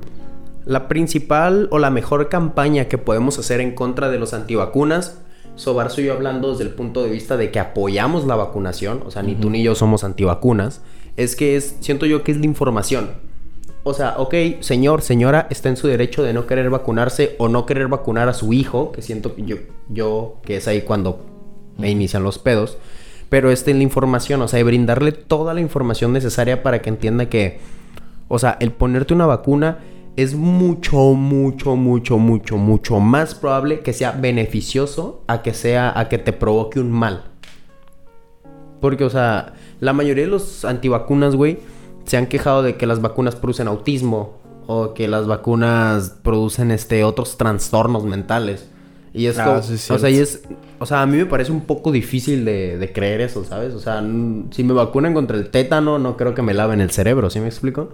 la principal o la mejor campaña que podemos hacer en contra de los antivacunas, Sobar soy yo hablando desde el punto de vista de que apoyamos la vacunación, o sea, ni tú ni yo somos antivacunas, es que es, siento yo que es la información. O sea, ok, señor, señora, está en su derecho de no querer vacunarse o no querer vacunar a su hijo, que siento que yo, yo que es ahí cuando me inician los pedos. Pero esta es la información, o sea, y brindarle toda la información necesaria para que entienda que, o sea, el ponerte una vacuna es mucho, mucho, mucho, mucho, mucho más probable que sea beneficioso a que sea, a que te provoque un mal. Porque, o sea, la mayoría de los antivacunas, güey, se han quejado de que las vacunas producen autismo o que las vacunas producen este otros trastornos mentales. Y es Ah, sí, o sea, y es, o sea, a mí me parece un poco difícil de, de creer eso, ¿sabes? O sea, si me vacunan contra el tétano, no creo que me laven el cerebro, ¿sí me explico?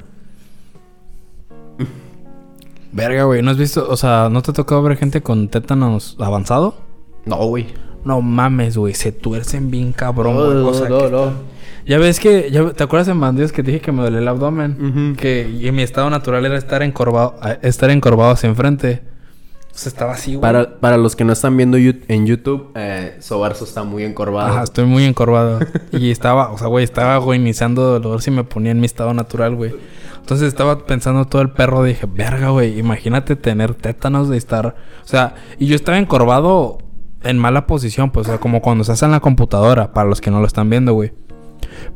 Verga, güey. ¿No has visto? O sea, ¿no te ha tocado ver gente con tétanos avanzado? No, güey. No mames, güey. Se tuercen bien cabrón, güey. no, O sea, no, no. Ya ves que... ya- ¿Te acuerdas en bandidos que te dije que me duele el abdomen? Que y mi estado natural era estar encorvado, estar encorvado hacia enfrente. O sea, estaba así, güey. Para, para los que no están viendo en YouTube, eh, Sobarzo está muy encorvado. Ajá, estoy muy encorvado. y estaba, o sea, güey, estaba agonizando dolor si me ponía en mi estado natural, güey. Entonces estaba pensando todo el perro, dije, verga, güey, imagínate tener tétanos de estar. O sea, y yo estaba encorvado en mala posición, pues, o sea, como cuando se hace en la computadora, para los que no lo están viendo, güey.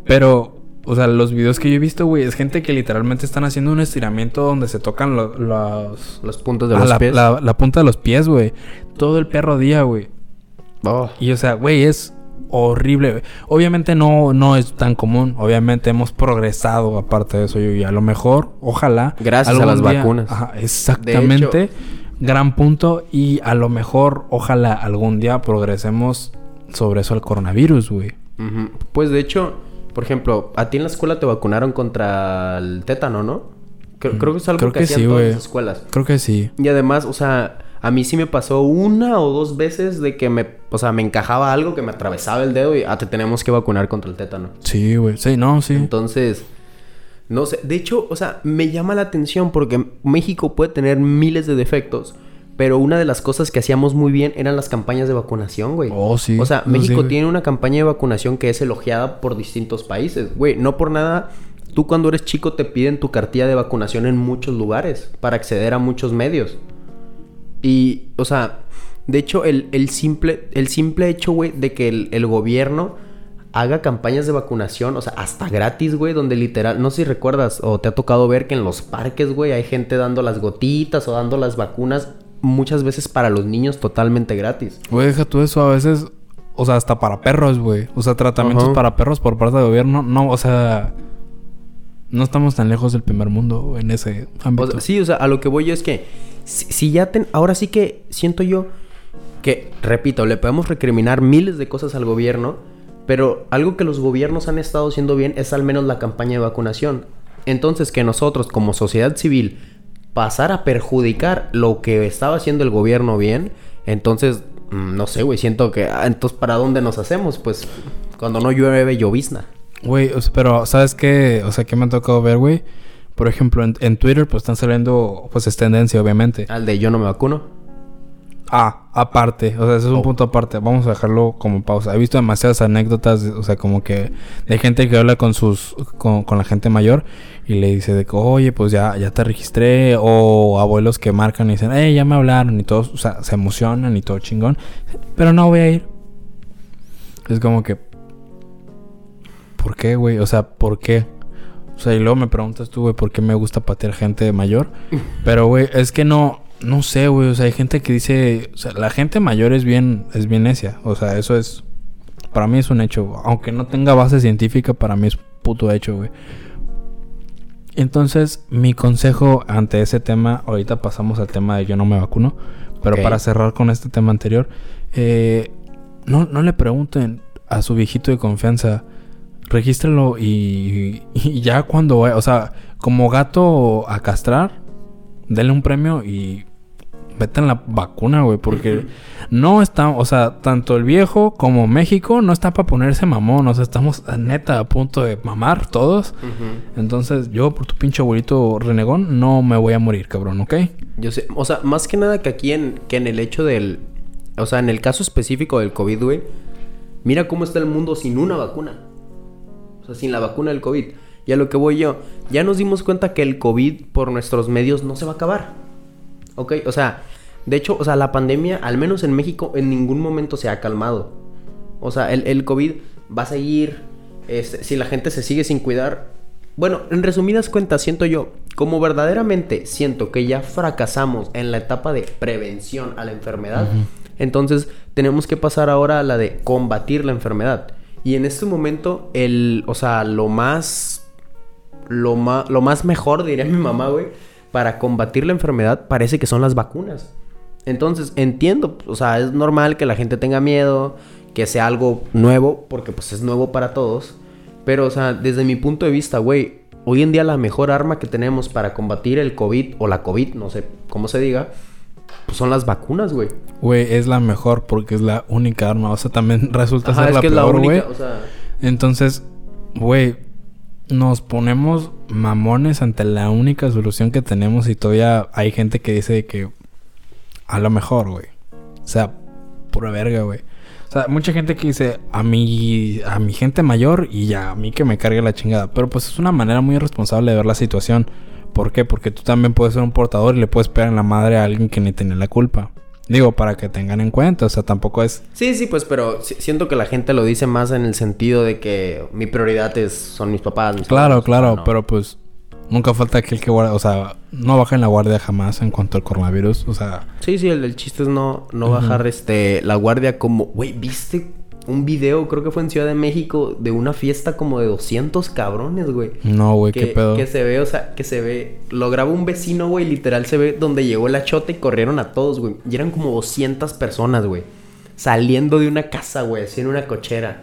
Pero, o sea, los videos que yo he visto, güey, es gente que literalmente están haciendo un estiramiento donde se tocan lo- los. Los puntos de los la, pies. la- la punta de los pies, güey. Todo el perro día, güey. Oh. Y o sea, güey, es horrible. güey. Obviamente no, no es tan común. Obviamente hemos progresado aparte de eso. Y a lo mejor, ojalá. Gracias a las vacunas. Ajá, exactamente. Gran punto. Y a lo mejor, ojalá algún día progresemos sobre eso al coronavirus, güey. Pues de hecho, por ejemplo, a ti en la escuela te vacunaron contra el tétano, ¿no? Creo, creo que es algo Creo que, que hacían sí, todas las escuelas. Creo que sí. Y además, o sea, a mí sí me pasó una o dos veces de que me, o sea, me encajaba algo que me atravesaba el dedo y ah, te tenemos que vacunar contra el tétano. Sí, güey. Sí, no, sí. Entonces, no sé, de hecho, o sea, me llama la atención porque México puede tener miles de defectos, pero una de las cosas que hacíamos muy bien eran las campañas de vacunación, güey. Oh, sí. O sea, No, México sí, tiene una campaña de vacunación que es elogiada por distintos países. Güey, no por nada, tú cuando eres chico te piden tu cartilla de vacunación en muchos lugares para acceder a muchos medios. Y, o sea, de hecho, el, el simple, el simple hecho, güey, de que el, el gobierno haga campañas de vacunación, o sea, hasta gratis, güey, donde literal, no sé si recuerdas o te ha tocado ver que en los parques, güey, hay gente dando las gotitas o dando las vacunas muchas veces para los niños totalmente gratis. Güey, deja tú eso a veces. O sea, hasta para perros, güey. O sea, tratamientos Ajá. para perros por parte del gobierno. No, o sea. No estamos tan lejos del primer mundo en ese ámbito. O sea, sí, o sea, a lo que voy yo es que si, si ya ten, ahora sí que siento yo que, repito, le podemos recriminar miles de cosas al gobierno, pero algo que los gobiernos han estado haciendo bien es al menos la campaña de vacunación. Entonces, que nosotros como sociedad civil pasar a perjudicar lo que estaba haciendo el gobierno bien, entonces, mm, no sé, güey, siento que, ah, entonces, ¿para dónde nos hacemos? Pues, cuando no llueve, llovizna. Güey, pero ¿sabes qué? O sea, ¿qué me ha tocado ver, güey? Por ejemplo, en, en Twitter, pues están saliendo, pues es tendencia, obviamente. Al de yo no me vacuno. Ah, aparte, o sea, ese es un Oh. punto aparte. Vamos a dejarlo como pausa. He visto demasiadas anécdotas, o sea, como que de gente que habla con sus, con, con la gente mayor y le dice de que, oye, pues ya, ya te registré, o abuelos que marcan y dicen, eh, ya me hablaron y todos, o sea, se emocionan y todo chingón, pero no voy a ir. Es como que, ¿por qué, güey? O sea, ¿por qué? O sea, y luego me preguntas tú, güey, ¿por qué me gusta patear gente mayor? Pero, güey, es que no, no sé, güey. O sea, hay gente que dice, o sea, la gente mayor es bien, es bien necia. O sea, eso es, para mí es un hecho. Aunque no tenga base científica, para mí es puto hecho, güey. Entonces, mi consejo ante ese tema, ahorita pasamos al tema de yo no me vacuno, pero para cerrar con este tema anterior, eh, no, no le pregunten a su viejito de confianza, regístralo y, y ya cuando vaya, o sea, como gato a castrar, denle un premio y vete en la vacuna, güey, porque no está, o sea, tanto el viejo como México no está para ponerse mamón, o sea, estamos neta a punto de mamar todos. Entonces, yo por tu pinche abuelito renegón no me voy a morir, cabrón, ¿ok? Yo sé, o sea, más que nada que aquí en, que en el hecho del, o sea, en el caso específico del COVID, güey, mira cómo está el mundo sin una vacuna. O sea, sin la vacuna del COVID. Y a lo que voy yo, ya nos dimos cuenta que el COVID por nuestros medios no se va a acabar. ¿Ok? O sea, de hecho, o sea, la pandemia, al menos en México, en ningún momento se ha calmado. O sea, el, el COVID va a seguir. este, si la gente se sigue sin cuidar. Bueno, en resumidas cuentas, siento yo, como verdaderamente siento que ya fracasamos en la etapa de prevención a la enfermedad, entonces tenemos que pasar ahora a la de combatir la enfermedad. Y en este momento, el, o sea, lo más lo, ma- lo más mejor, diría mi mamá, güey, para combatir la enfermedad parece que son las vacunas. Entonces, entiendo, o sea, es normal que la gente tenga miedo, que sea algo nuevo, porque pues es nuevo para todos. Pero, o sea, desde mi punto de vista, güey, hoy en día la mejor arma que tenemos para combatir el COVID o la COVID, no sé cómo se diga, pues son las vacunas, güey. Güey, es la mejor porque es la única arma. O sea, también resulta Ajá, ser es la que es la peor, güey. única, o sea... Entonces, güey, nos ponemos mamones ante la única solución que tenemos y todavía hay gente que dice que a lo mejor, güey. O sea, pura verga, güey. O sea, mucha gente que dice a mi, a mi gente mayor y ya a mí que me cargue la chingada. Pero pues es una manera muy irresponsable de ver la situación. ¿Por qué? Porque tú también puedes ser un portador y le puedes pegar en la madre a alguien que ni tiene la culpa. Digo, para que tengan en cuenta. O sea, tampoco es... Sí, sí, pues, pero si- siento que la gente lo dice más en el sentido de que mi prioridad es, son mis papás. mis Claro, hermanos, claro, no. pero pues nunca falta aquel que guarda, o sea, no baja en la guardia jamás en cuanto al coronavirus, o sea, Sí, sí, el, el chiste es no, no bajar este, la guardia como... Güey, ¿viste un video, creo que fue en Ciudad de México, de una fiesta como de 200 cabrones, güey? no, güey, Que, qué pedo. que se ve, o sea, que se ve... Lo graba un vecino, güey, literal se ve donde llegó la chota y corrieron a todos, güey. Y eran como 200 personas, güey. Saliendo de una casa, güey, así en una cochera.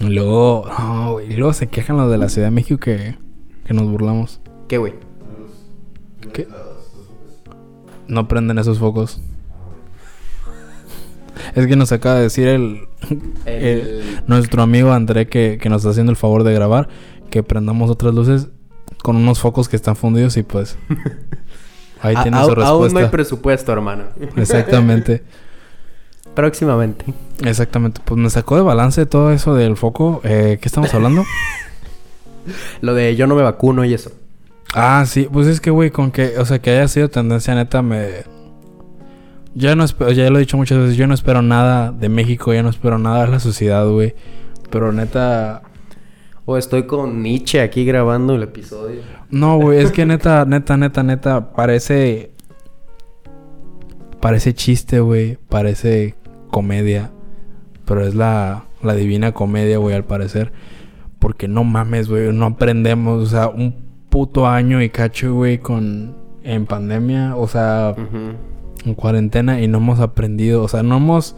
Y luego, no, güey, y luego se quejan los de la Ciudad de México que, que nos burlamos. ¿Qué, güey? ¿Qué? No prenden esos focos. Es que nos acaba de decir el, El- el- nuestro amigo André que, que nos está haciendo el favor de grabar que prendamos otras luces con unos focos que están fundidos y pues ahí tiene su Aún no hay respuesta. presupuesto, hermano. Exactamente. Próximamente. Exactamente, pues me sacó de balance todo eso del foco. Eh, ¿Qué estamos hablando? Lo de yo no me vacuno y eso. ah, sí, pues es que, güey, con que, o sea, que haya sido tendencia neta, me. Ya no espero, ya lo he dicho muchas veces, yo no espero nada de México, ya no espero nada de la sociedad, güey. Pero neta. O estoy con Nietzsche aquí grabando el episodio. No, güey, es que neta, neta, neta, neta, parece. Parece chiste, güey. Parece comedia. Pero es la, la divina comedia, güey, al parecer. Porque no mames, güey, no aprendemos. O sea, un puto año y cacho, güey, con. En pandemia, o sea, Ujú. En cuarentena y no hemos aprendido. O sea, no hemos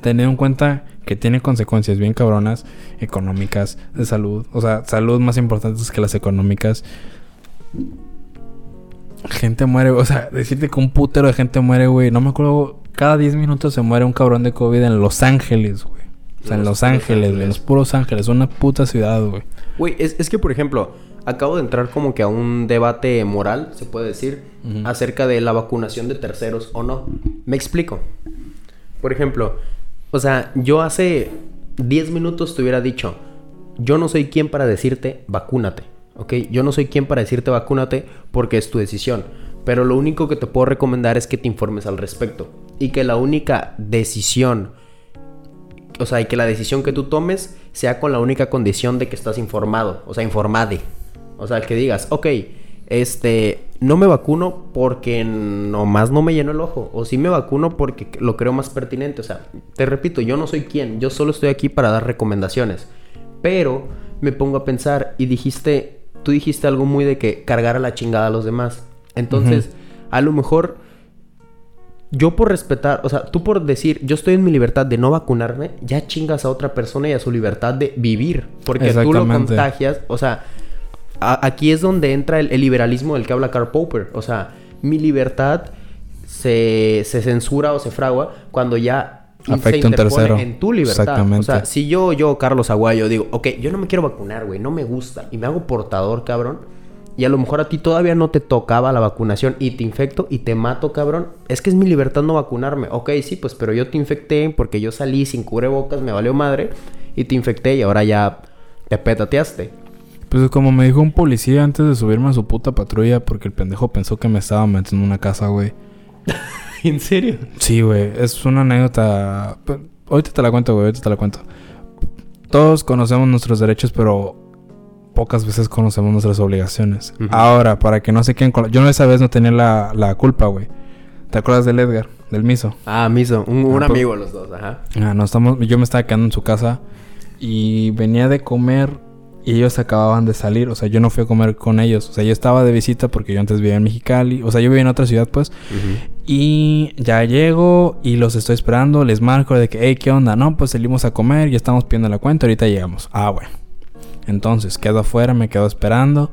tenido en cuenta que tiene consecuencias bien cabronas, económicas, de salud. O sea, salud más importantes que las económicas. Gente muere, o sea, decirte que un putero de gente muere, güey. No me acuerdo, cada 10 minutos se muere un cabrón de COVID en Los Ángeles, güey. O sea, en Los Ángeles, güey. En los puros Ángeles, una puta ciudad, güey. Güey, es, es que, por ejemplo, acabo de entrar como que a un debate moral, se puede decir, acerca de la vacunación de terceros o no. Me explico. Por ejemplo, o sea, yo hace 10 minutos te hubiera dicho, yo no soy quien para decirte vacúnate, ¿ok? Yo no soy quien para decirte vacúnate porque es tu decisión. Pero lo único que te puedo recomendar es que te informes al respecto. Y que la única decisión o sea, y que la decisión que tú tomes sea con la única condición de que estás informado, o sea, informade. O sea, que digas, ok, este, no me vacuno porque nomás no me lleno el ojo, o sí me vacuno porque lo creo más pertinente. O sea, te repito, yo no soy quien, yo solo estoy aquí para dar recomendaciones. Pero me pongo a pensar y dijiste, tú dijiste algo muy de que cargar a la chingada a los demás. Entonces, a lo mejor yo por respetar, o sea, tú por decir, yo estoy en mi libertad de no vacunarme, ya chingas a otra persona y a su libertad de vivir. Porque tú lo contagias, o sea, a- aquí es donde entra el, el liberalismo del que habla Karl Popper. O sea, mi libertad se, se censura o se fragua cuando ya Afecta un tercero. en tu libertad. Exactamente. O sea, si yo, yo, Carlos Aguayo, digo, ok, yo no me quiero vacunar, güey, no me gusta y me hago portador, cabrón. Y a lo mejor a ti todavía no te tocaba la vacunación y te infecto y te mato, cabrón. Es que es mi libertad no vacunarme. Ok, sí, pues, pero yo te infecté porque yo salí sin cubrebocas, me valió madre y te infecté y ahora ya te petateaste. Pues como me dijo un policía antes de subirme a su puta patrulla porque el pendejo pensó que me estaba metiendo en una casa, güey. ¿En serio? Sí, güey, es una anécdota. Pe- Ahorita te la cuento, güey, ahorita te la cuento. Todos conocemos nuestros derechos, pero pocas veces conocemos nuestras obligaciones. Ahora, para que no se queden con... Yo esa vez no tenía la, la culpa, güey. ¿Te acuerdas del Edgar? Del miso. Ah, Miso, un, un Ah, pues- amigo los dos, ajá. Ah, no, estamos... Yo me estaba quedando en su casa y venía de comer y ellos acababan de salir. O sea, yo no fui a comer con ellos. O sea, yo estaba de visita porque yo antes vivía en Mexicali. O sea, yo vivía en otra ciudad, pues. Y ya llego y los estoy esperando. Les marco de que, hey, ¿qué onda? No, pues salimos a comer, ya estamos pidiendo la cuenta, ahorita llegamos. Ah, bueno. Entonces, quedo afuera, me quedo esperando.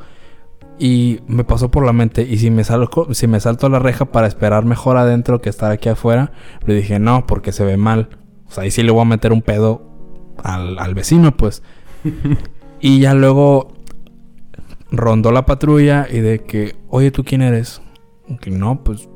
Y me pasó por la mente, y si me, salgo, si me salto a la reja para esperar mejor adentro que estar aquí afuera, le dije no, porque se ve mal. O sea, ahí sí le voy a meter un pedo al, al vecino, pues. y ya luego rondó la patrulla y de que, oye, ¿tú quién eres? Que no, pues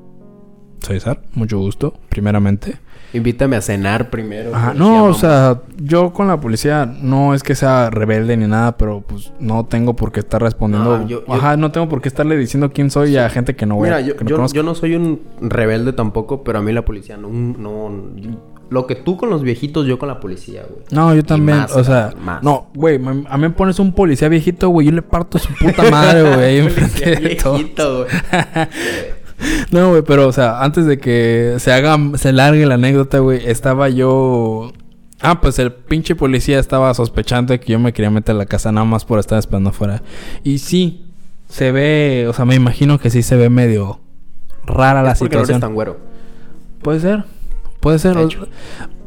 soy Sar, mucho gusto, primeramente. Invítame a cenar primero. Ajá, no, o sea, yo con la policía no es que sea rebelde ni nada, pero pues no tengo por qué estar respondiendo. No, yo- yo- Ajá, no tengo por qué estarle diciendo quién soy a gente que no voy Mira, a yo, que no yo no soy un rebelde tampoco, pero a mí la policía no... no lo que tú con los viejitos, yo con la policía, güey. No, yo también, más, o sea, más. no, güey, a mí me pones un policía viejito, güey, yo le parto su puta madre, güey, ahí enfrente de. Viejito, güey. No, güey, pero, o sea, antes de que se haga, se largue la anécdota, güey, estaba yo... Ah, pues el pinche policía estaba sospechando de que yo me quería meter a la casa nada más por estar esperando afuera. Y sí, se ve, o sea, me imagino que sí se ve medio rara la porque no eres situación. tan güero. Puede ser, puede ser. O-.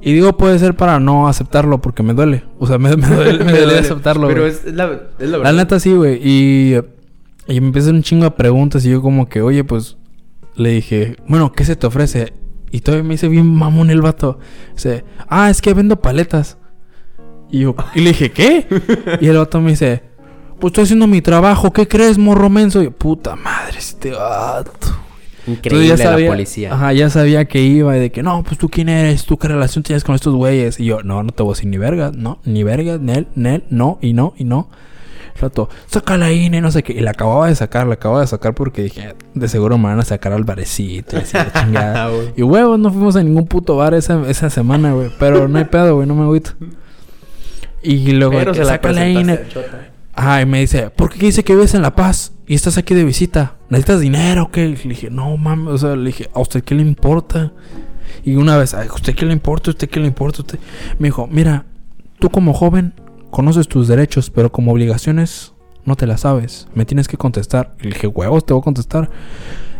Y digo puede ser para no aceptarlo porque me duele. O sea, me, me duele, me duele aceptarlo, Pero es, es la, es la La verdad. neta sí, güey. Y, y me empiezan un chingo de preguntas y yo como que, oye, pues le dije, bueno, ¿qué se te ofrece? Y todavía me dice bien mamón el vato. Dice, ah, es que vendo paletas. Y yo, y le dije, ¿qué? y el vato me dice, pues estoy haciendo mi trabajo, ¿qué crees, morro menso? Y yo, puta madre, este vato. Entonces Increíble ya sabía, la policía. Ajá, ya sabía que iba y de que no, pues tú quién eres, tú qué relación tienes con estos güeyes. Y yo, no, no te voy a decir ni verga, no, ni verga, Nel, Nel, no, y no, y no. El rato, saca la INE, no sé qué. Y la acababa de sacar, la acababa de sacar porque dije, de seguro me van a sacar al barecito y así, la chingada. Ah. Y huevos, no fuimos a ningún puto bar esa, esa semana, güey. Pero no hay pedo, güey, no me agüito. Y luego, Pero que se la saca la presentaste INE. al chota. Ajá, y me dice, ¿por qué dice que vives en La Paz y estás aquí de visita? ¿Necesitas dinero qué? Le dije, no mames, o sea, le dije, ¿a usted qué le importa? Y una vez, ¿a usted qué le importa? ¿A usted qué le importa? Me dijo, mira, tú como joven conoces tus derechos, pero como obligaciones no te las sabes. Me tienes que contestar. Le dije, huevos, te voy a contestar.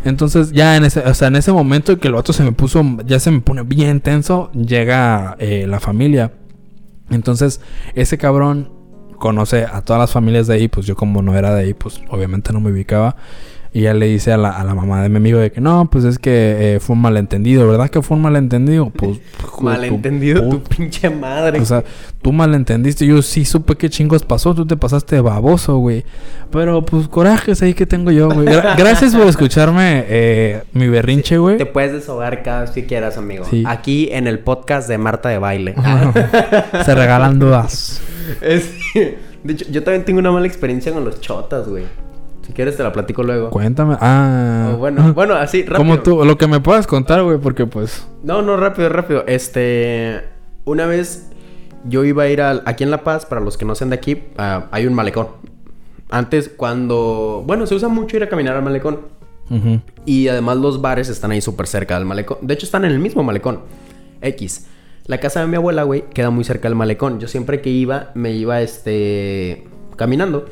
Entonces, ya en ese, o sea, en ese momento que el vato se me puso, ya se me pone bien tenso, llega eh, la familia. Entonces, ese cabrón conoce a todas las familias de ahí, pues yo como no era de ahí, pues obviamente no me ubicaba. Y ya le dice a la, a la mamá de mi amigo de que no, pues es que eh, fue un malentendido, ¿verdad que fue un malentendido? Pues tu Malentendido tu pinche madre. O sea, tú malentendiste, yo sí supe qué chingos pasó, tú te pasaste baboso, güey. Pero pues corajes ahí que tengo yo, güey. Gra- gracias por escucharme eh, mi berrinche, güey. Te puedes desahogar cada vez que quieras, amigo. Sí. Aquí en el podcast de Marta de Baile. Se regalan dudas. Es- de hecho, yo también tengo una mala experiencia con los chotas, güey. Si quieres te la platico luego. Cuéntame. Ah. Bueno, bueno, así, rápido. Como tú, lo que me puedas contar, güey, porque pues. No, no, rápido, rápido. Este. Una vez yo iba a ir al- aquí en La Paz, para los que no sean de aquí, ah, hay un malecón. Antes, cuando. Bueno, se usa mucho ir a caminar al malecón. ujú. Y además los bares están ahí súper cerca del malecón. De hecho, están en el mismo malecón. X. La casa de mi abuela, güey, queda muy cerca del malecón. Yo siempre que iba, me iba, este... Caminando.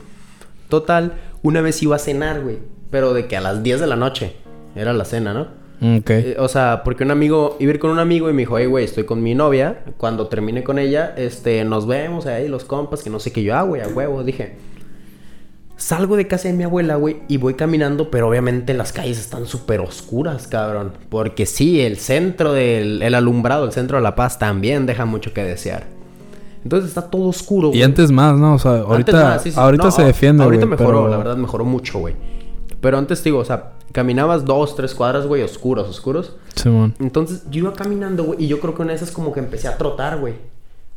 Total, una vez iba a cenar, güey. Pero de que a las 10 de la noche. Era la cena, ¿no? Ok. Eh, o sea, porque un amigo... Iba a ir con un amigo y me dijo, hey, güey, estoy con mi novia. Cuando termine con ella, este... Nos vemos ahí, los compas, que no sé qué yo. Ah, güey, a huevo. Dije... Salgo de casa de mi abuela, güey, y voy caminando, pero obviamente las calles están súper oscuras, cabrón. Porque sí, el centro del el alumbrado, el centro de La Paz también deja mucho que desear. Entonces está todo oscuro, y güey. antes más, ¿no? O sea, ahorita, más, sí, sí. ahorita No, se defiende, Ahorita güey, mejoró, pero- la verdad mejoró mucho, güey. Pero antes, digo, o sea, caminabas dos, tres cuadras, güey, oscuros, oscuros. Simón. Entonces yo iba caminando, güey, y yo creo que una de esas como que empecé a trotar, güey.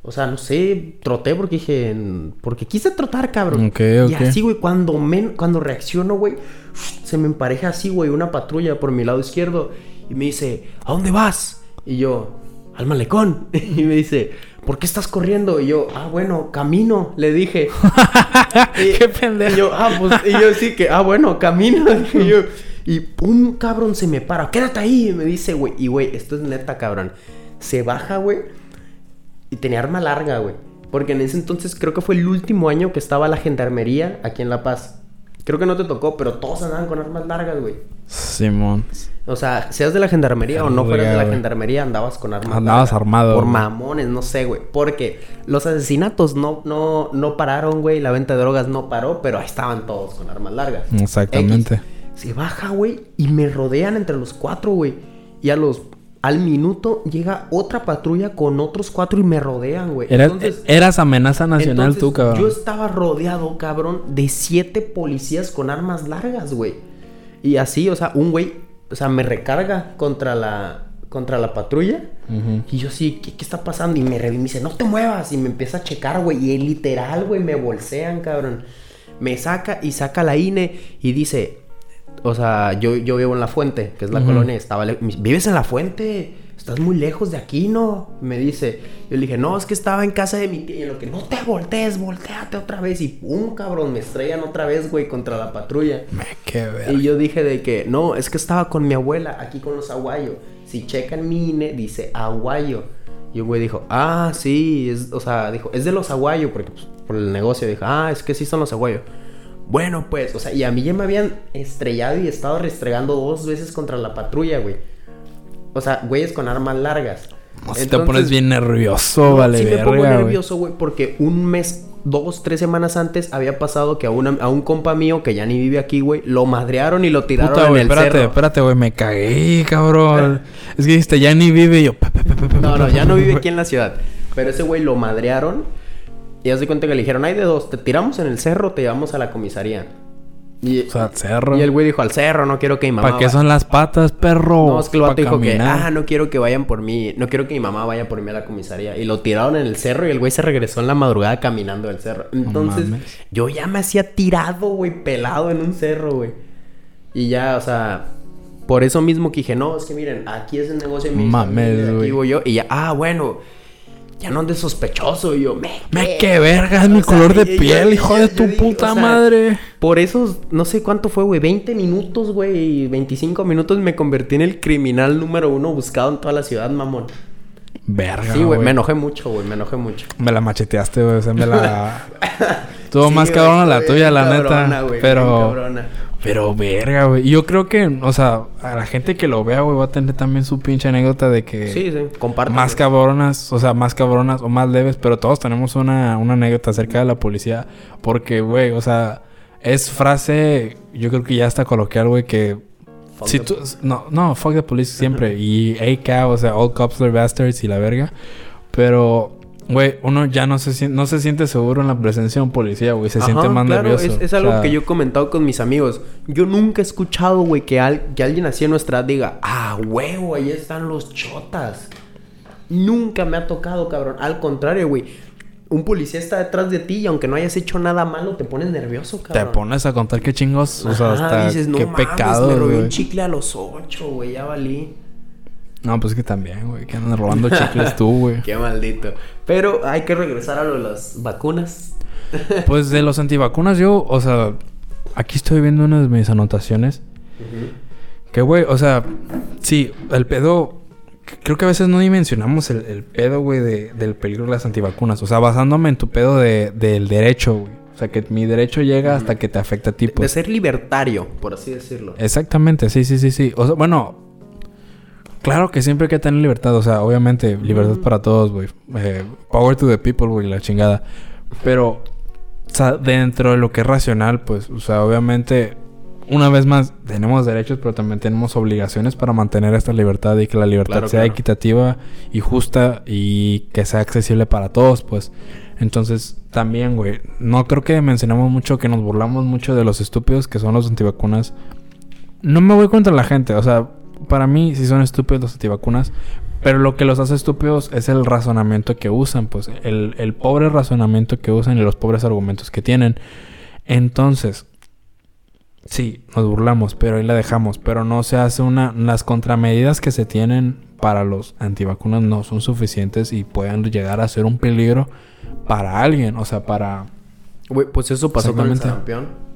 O sea, no sé, troté porque dije, porque quise trotar, cabrón. Ok, Y ok. así, güey, cuando, men- cuando reacciono, güey, se me empareja así, güey, una patrulla por mi lado izquierdo y me dice, ¿a dónde vas? Y yo, al malecón. Y me dice, ¿por qué estás corriendo? Y yo, ah, bueno, camino, le dije. Y- Qué pendejo. Y yo, ah, pues, y yo sí que, ah, bueno, camino, dije yo. Y un cabrón se me para, quédate ahí, y me dice, güey. Y, güey, esto es neta, cabrón. Se baja, güey. Y tenía arma larga, güey. Porque en ese entonces creo que fue el último año que estaba la gendarmería aquí en La Paz. Creo que no te tocó, pero todos andaban con armas largas, güey. Simón. O sea, seas de la gendarmería o no fueras de la güey. gendarmería, andabas con armas Andabas largas. armado, Por güey. mamones, no sé, güey. Porque los asesinatos no, no, no pararon, güey. La venta de drogas no paró, pero ahí estaban todos con armas largas. Exactamente. X. Se baja, güey, y me rodean entre los cuatro, güey. Y a los... Al minuto llega otra patrulla con otros cuatro y me rodean, güey. Eras, Entonces- eras amenaza nacional entonces, tú, cabrón. Yo estaba rodeado, cabrón, de siete policías con armas largas, güey. Y así, o sea, un güey, o sea, me recarga contra la, contra la patrulla. Y yo sí, ¿qué, qué está pasando? Y me, me dice, no te muevas. Y me empieza a checar, güey. Y literal, güey, me bolsean, cabrón. Me saca y saca la INE y dice, o sea, yo, yo vivo en La Fuente, que es la colonia. Estaba le- me dice, ¿Vives en La Fuente? Estás muy lejos de aquí, ¿no? Me dice. Yo le dije, no, es que estaba en casa de mi tía. Y en lo que, no te voltees, volteate otra vez. Y pum, cabrón, me estrellan otra vez, güey, contra la patrulla. Me qué. Y yo dije de que, no, es que estaba con mi abuela aquí con los aguayos. Si checan mi INE, dice aguayo. Y un güey dijo, ah, sí, es, o sea, dijo, es de los aguayos, porque pues, por el negocio dijo, ah, es que sí son los aguayos. Bueno, pues, o sea, y a mí ya me habían estrellado y estado restregando dos veces contra la patrulla, güey. O sea, güeyes con armas largas. No, si te pones bien nervioso, no, vale, sí me pongo verga, nervioso, güey, porque un mes, dos, tres semanas antes había pasado que a, una- a un compa mío que ya ni vive aquí, güey, lo madrearon y lo tiraron Puta, en güey, el espérate, cerro. espérate, güey, me cagué, cabrón. es que dijiste, ya ni vive y yo. No, no, ya no vive aquí en la ciudad. Pero ese güey lo madrearon y hace cuenta que le dijeron, hay de dos, te tiramos en el cerro, te llevamos a la comisaría. Y, O sea, cerro. y el güey dijo, al cerro, no quiero que mi mamá... ¿Para qué son las patas, perro? No, es que el vato dijo que, caminar. ah, no quiero que vayan por mí, no quiero que mi mamá vaya por mí a la comisaría. Y lo tiraron en el cerro y el güey se regresó en la madrugada caminando del cerro. Entonces, yo ya me hacía tirado, güey, pelado en un cerro, güey. Y ya, o sea, por eso mismo que dije, no, es que miren, aquí es el negocio de mi Mames, güey. yo. Y ya, ah, bueno, ya no andes sospechoso. Y yo, me, Me qué verga, es mi color de piel, hijo de tu puta madre. Por esos, no sé cuánto fue, güey, 20 minutos, güey, 25 minutos me convertí en el criminal número uno buscado en toda la ciudad, mamón. Verga, Sí, güey, me enojé mucho, güey, me enojé mucho. Me la macheteaste, güey. O sea, me la. Estuvo Sí, más cabrona la tuya, la cabrona, neta. pero. cabrona. Pero, verga, güey. Yo creo que, o sea, a la gente que lo vea, güey, va a tener también su pinche anécdota de que. Sí, sí, comparte. Más cabronas, o sea, más cabronas o más leves, pero todos tenemos una, una anécdota acerca de la policía. Porque, güey, o sea, es frase, yo creo que ya está coloquial, güey, que Fuck si the- tú, no, no, fuck the police siempre. y AK, o sea, all cops are bastards y la verga. Pero, güey, uno ya no se, sien- no se siente seguro en la presencia de un policía, güey. Se Ajá, siente más claro, nervioso. Es, es O algo sea, que yo he comentado con mis amigos. Yo nunca he escuchado, güey, que, al- que alguien así en nuestra edad diga, ah, huevo, ahí están los chotas. Nunca me ha tocado, cabrón. Al contrario, güey. Un policía está detrás de ti y aunque no hayas hecho nada malo, te pones nervioso, Te cabrón. pones a contar qué chingos, o sea, hasta dices, no qué mames, pecado, me robé un chicle a los ocho, güey, ya valí. No, pues que también, güey, que andan robando chicles tú, güey. Qué maldito. Pero hay que regresar a lo de las vacunas. Pues de los antivacunas, yo, o sea, aquí estoy viendo una de mis anotaciones. Que, güey, o sea, sí, el pedo. Creo que a veces no dimensionamos el, el pedo, güey, de- del peligro de las antivacunas. O sea, basándome en tu pedo de, del derecho, güey. O sea, que mi derecho llega hasta que te afecta a ti, De pues. ser libertario, por así decirlo. Exactamente, sí, sí, sí, sí. O sea, bueno, claro que siempre hay que tener libertad. O sea, obviamente, libertad para todos, güey. Eh, power to the people, güey, la chingada. Pero, o sea, dentro de lo que es racional, pues, o sea, obviamente, una vez más, tenemos derechos, pero también tenemos obligaciones para mantener esta libertad y que la libertad Claro, sea claro. equitativa y justa y que sea accesible para todos, pues. Entonces, también, güey, no creo que mencionamos mucho, que nos burlamos mucho de los estúpidos que son los antivacunas. No me voy contra la gente, o sea, para mí sí son estúpidos los antivacunas, pero lo que los hace estúpidos es el razonamiento que usan, pues el, el pobre razonamiento que usan y los pobres argumentos que tienen. Entonces, sí, nos burlamos, pero ahí la dejamos, pero no se hace una... Las contramedidas que se tienen para los antivacunas no son suficientes y pueden llegar a ser un peligro para alguien, o sea, para... Güey, pues eso pasó con el Exactamente. sarampión.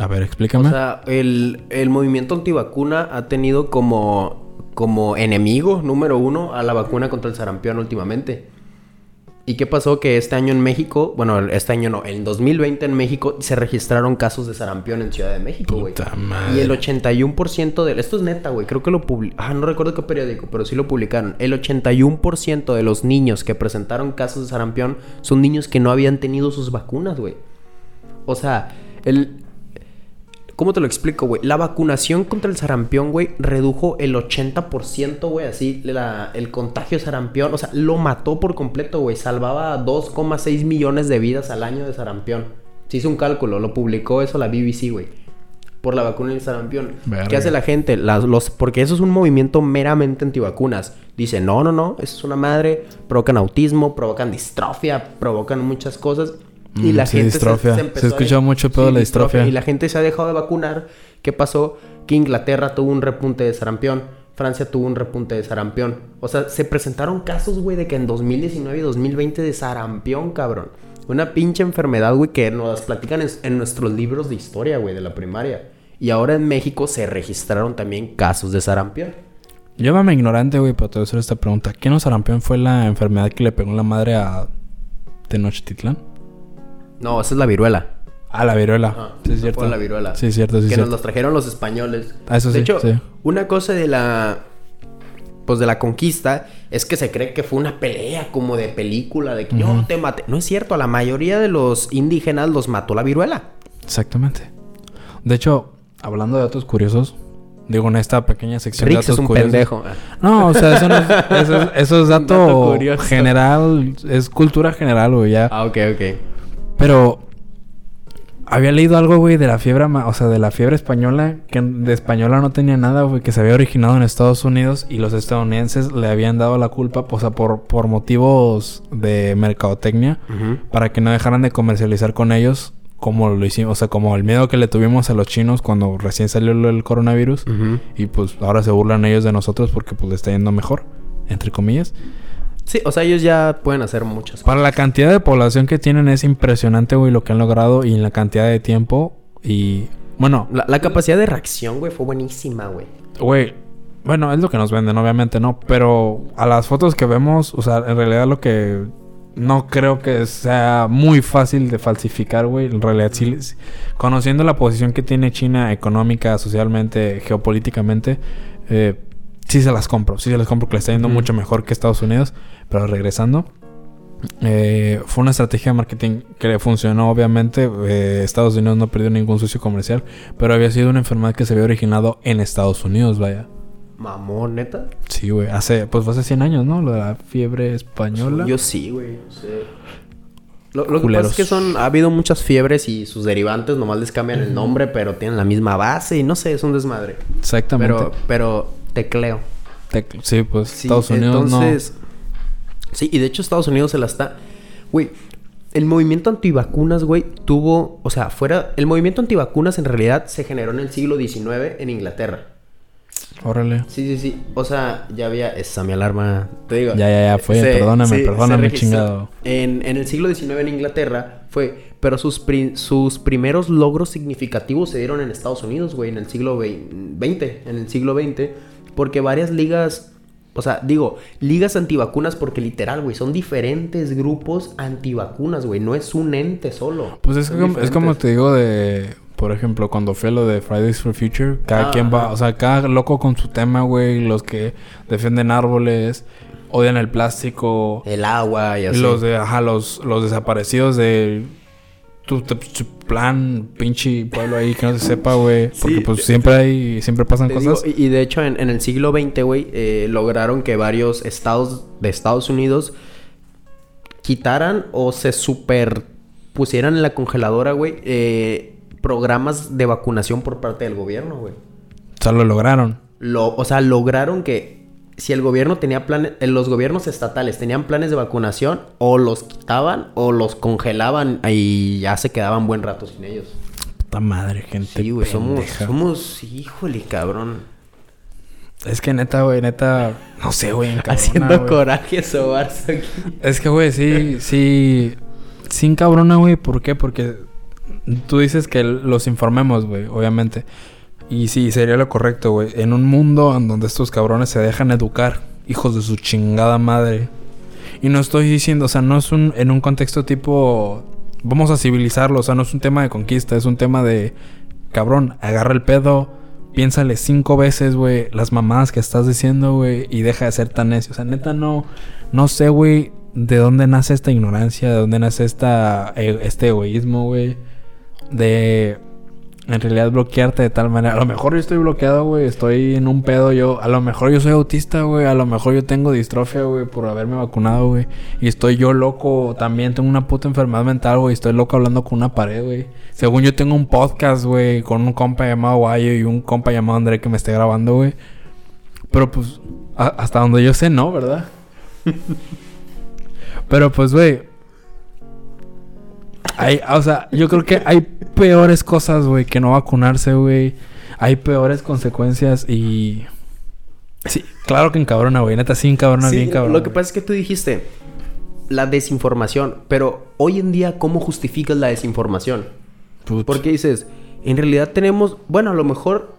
A ver, explícame. O sea, el, el movimiento antivacuna ha tenido como, como enemigo número uno a la vacuna contra el sarampión últimamente. ¿Y qué pasó? Que este año en México, bueno, este año no, en 2020 en México se registraron casos de sarampión en Ciudad de México, güey. Y el 81% de... Esto es neta, güey. Creo que lo publicaron... Ah, no recuerdo qué periódico, pero sí lo publicaron. El 81% de los niños que presentaron casos de sarampión son niños que no habían tenido sus vacunas, güey. O sea, el... ¿Cómo te lo explico, güey? La vacunación contra el sarampión, güey, redujo el 80%, güey, así, la- el contagio de sarampión. O sea, lo mató por completo, güey. Salvaba 2,6 millones de vidas al año de sarampión. Se hizo un cálculo, lo publicó eso la BBC, güey. Por la vacuna del sarampión. Verga. ¿Qué hace la gente? Las- los, porque eso es un movimiento meramente antivacunas. Dice, no, no, no, eso es una madre. Provocan autismo, provocan distrofia, provocan muchas cosas. Y Mm, la sí, gente distrofia. Se empezó a- escucha mucho pedo la distrofia. Y la gente se ha dejado de vacunar. ¿Qué pasó? Que Inglaterra tuvo un repunte de sarampión. Francia tuvo un repunte de sarampión. O sea, se presentaron casos, güey, de que en 2019 y 2020 de sarampión, cabrón. Una pinche enfermedad, güey, que nos las platican en, en nuestros libros de historia, güey, de la primaria. Y ahora en México se registraron también casos de sarampión. Llévame ignorante, güey, pero te voy a hacer esta pregunta. ¿Qué no sarampión fue la enfermedad que le pegó la madre a Tenochtitlán? No, esa es la viruela. Ah, la viruela. Ah, sí, es cierto. fue la viruela. Sí, es cierto, sí, que cierto. nos los trajeron los españoles. Ah, eso de sí, hecho, sí. una cosa de la pues de la conquista es que se cree que fue una pelea como de película de que yo te maté. No es cierto, a la mayoría de los indígenas los mató la viruela. Exactamente. De hecho, hablando de datos curiosos, digo en esta pequeña sección de datos es un curiosos. pendejo. No, o sea, eso, no es, eso, es- eso es dato, Dato general, es cultura general, güey, ya. Ah, ok, ok. Pero había leído algo, güey, de la fiebre, o sea, de la fiebre española, que de española no tenía nada, güey, que se había originado en Estados Unidos y los estadounidenses le habían dado la culpa, o sea, por, por motivos de mercadotecnia, para que no dejaran de comercializar con ellos como lo hicimos, o sea, como el miedo que le tuvimos a los chinos cuando recién salió del coronavirus y pues ahora se burlan ellos de nosotros porque pues le está yendo mejor, entre comillas. Sí, o sea, ellos ya pueden hacer muchas cosas. Para la cantidad de población que tienen es impresionante, güey, lo que han logrado y en la cantidad de tiempo y bueno, La, la capacidad de reacción, güey, fue buenísima, güey. güey, bueno, es lo que nos venden, obviamente, ¿no? Pero a las fotos que vemos, o sea, en realidad lo que no creo que sea muy fácil de falsificar, güey. En realidad, sí, conociendo la posición que tiene China económica, socialmente, geopolíticamente, eh, sí se las compro. Sí se las compro que le está yendo Ujú. mucho mejor que Estados Unidos. Pero regresando, eh, fue una estrategia de marketing que le funcionó, obviamente. Eh, Estados Unidos no perdió ningún socio comercial, pero había sido una enfermedad que se había originado en Estados Unidos, vaya. Mamón, neta. Sí, güey. Hace, pues fue hace 100 años, ¿no? Lo de la fiebre española. Yo sí, güey. no sé. Lo, lo que Culeros. pasa es que son, ha habido muchas fiebres y sus derivantes nomás les cambian el nombre, pero tienen la misma base y no sé, es un desmadre. Exactamente. Pero, pero tecleo. Te- sí, pues Sí, Estados Unidos entonces, Sí, y de hecho Estados Unidos se la está... Güey, el movimiento antivacunas, güey, tuvo... O sea, fuera... El movimiento antivacunas en realidad se generó en el siglo XIX en Inglaterra. no. Órale. Sí, sí, sí. O sea, ya había... Esa mi alarma. Te digo. Ya, ya, ya, fue. Perdóname, perdóname, chingado. En, en el siglo XIX en Inglaterra fue... Pero sus, pri- sus primeros logros significativos se dieron en Estados Unidos, güey. En el siglo XX. En el siglo XX. Porque varias ligas... O sea, digo, ligas antivacunas porque literal, güey, son diferentes grupos antivacunas, güey. No es un ente solo. Pues es, como, es como te digo de... Por ejemplo, cuando fue lo de Fridays for Future, cada Ah, quien va... ajá. O sea, cada loco con su tema, güey. Los que defienden árboles, odian el plástico. El agua y Y así. los de... Ajá, los, los desaparecidos de... Tu, plan, pinche pueblo ahí que no se sepa, güey. Porque Sí. pues siempre hay... Siempre pasan cosas. digo, y, y de hecho, en, en el siglo XX, güey, eh, lograron que varios estados de Estados Unidos quitaran o se super pusieran en la congeladora, güey, eh, programas de vacunación por parte del gobierno, güey. O sea, lo lograron. Lo, o sea, lograron que si el gobierno tenía planes, eh, los gobiernos estatales tenían planes de vacunación, o los quitaban o los congelaban y ya se quedaban buen rato sin ellos. Puta madre, gente. Sí, güey, somos, somos, híjole, cabrón. Es que neta, güey, neta... No sé, güey, encabrona, Haciendo güey. coraje sobarse aquí. Es que, güey, sí, sí. Sin cabrona, güey. ¿Por qué? Porque tú dices que los informemos, güey, obviamente. Y sí, sería lo correcto, güey. En un mundo en donde estos cabrones se dejan educar, hijos de su chingada madre. Y no estoy diciendo, o sea, no es un, en un contexto tipo, vamos a civilizarlo, o sea, no es un tema de conquista, es un tema de, cabrón, agarra el pedo, piénsale cinco veces, güey, las mamadas que estás diciendo, güey, y deja de ser tan necio. O sea, neta, no, no sé, güey, de dónde nace esta ignorancia, de dónde nace esta, e- este egoísmo, güey, de en realidad bloquearte de tal manera. A lo mejor yo estoy bloqueado, güey. Estoy en un pedo yo. A lo mejor yo soy autista, güey. A lo mejor yo tengo distrofia, güey, por haberme vacunado, güey. Y estoy yo loco. También tengo una puta enfermedad mental, güey. Estoy loco hablando con una pared, güey. Según yo tengo un podcast, güey, con un compa llamado Guayo y un compa llamado André que me esté grabando, güey. Pero pues, hasta donde yo sé, no, ¿verdad? Pero pues, güey. Hay, o sea, yo creo que hay peores cosas, güey, que no vacunarse, güey. Hay peores consecuencias y... Sí, claro que encabrona, güey. Neta, sí encabrona Sí, bien cabrón. Lo que pasa es que tú dijiste la desinformación, pero hoy en día, ¿cómo justificas la desinformación? Porque dices, en realidad tenemos, bueno, a lo mejor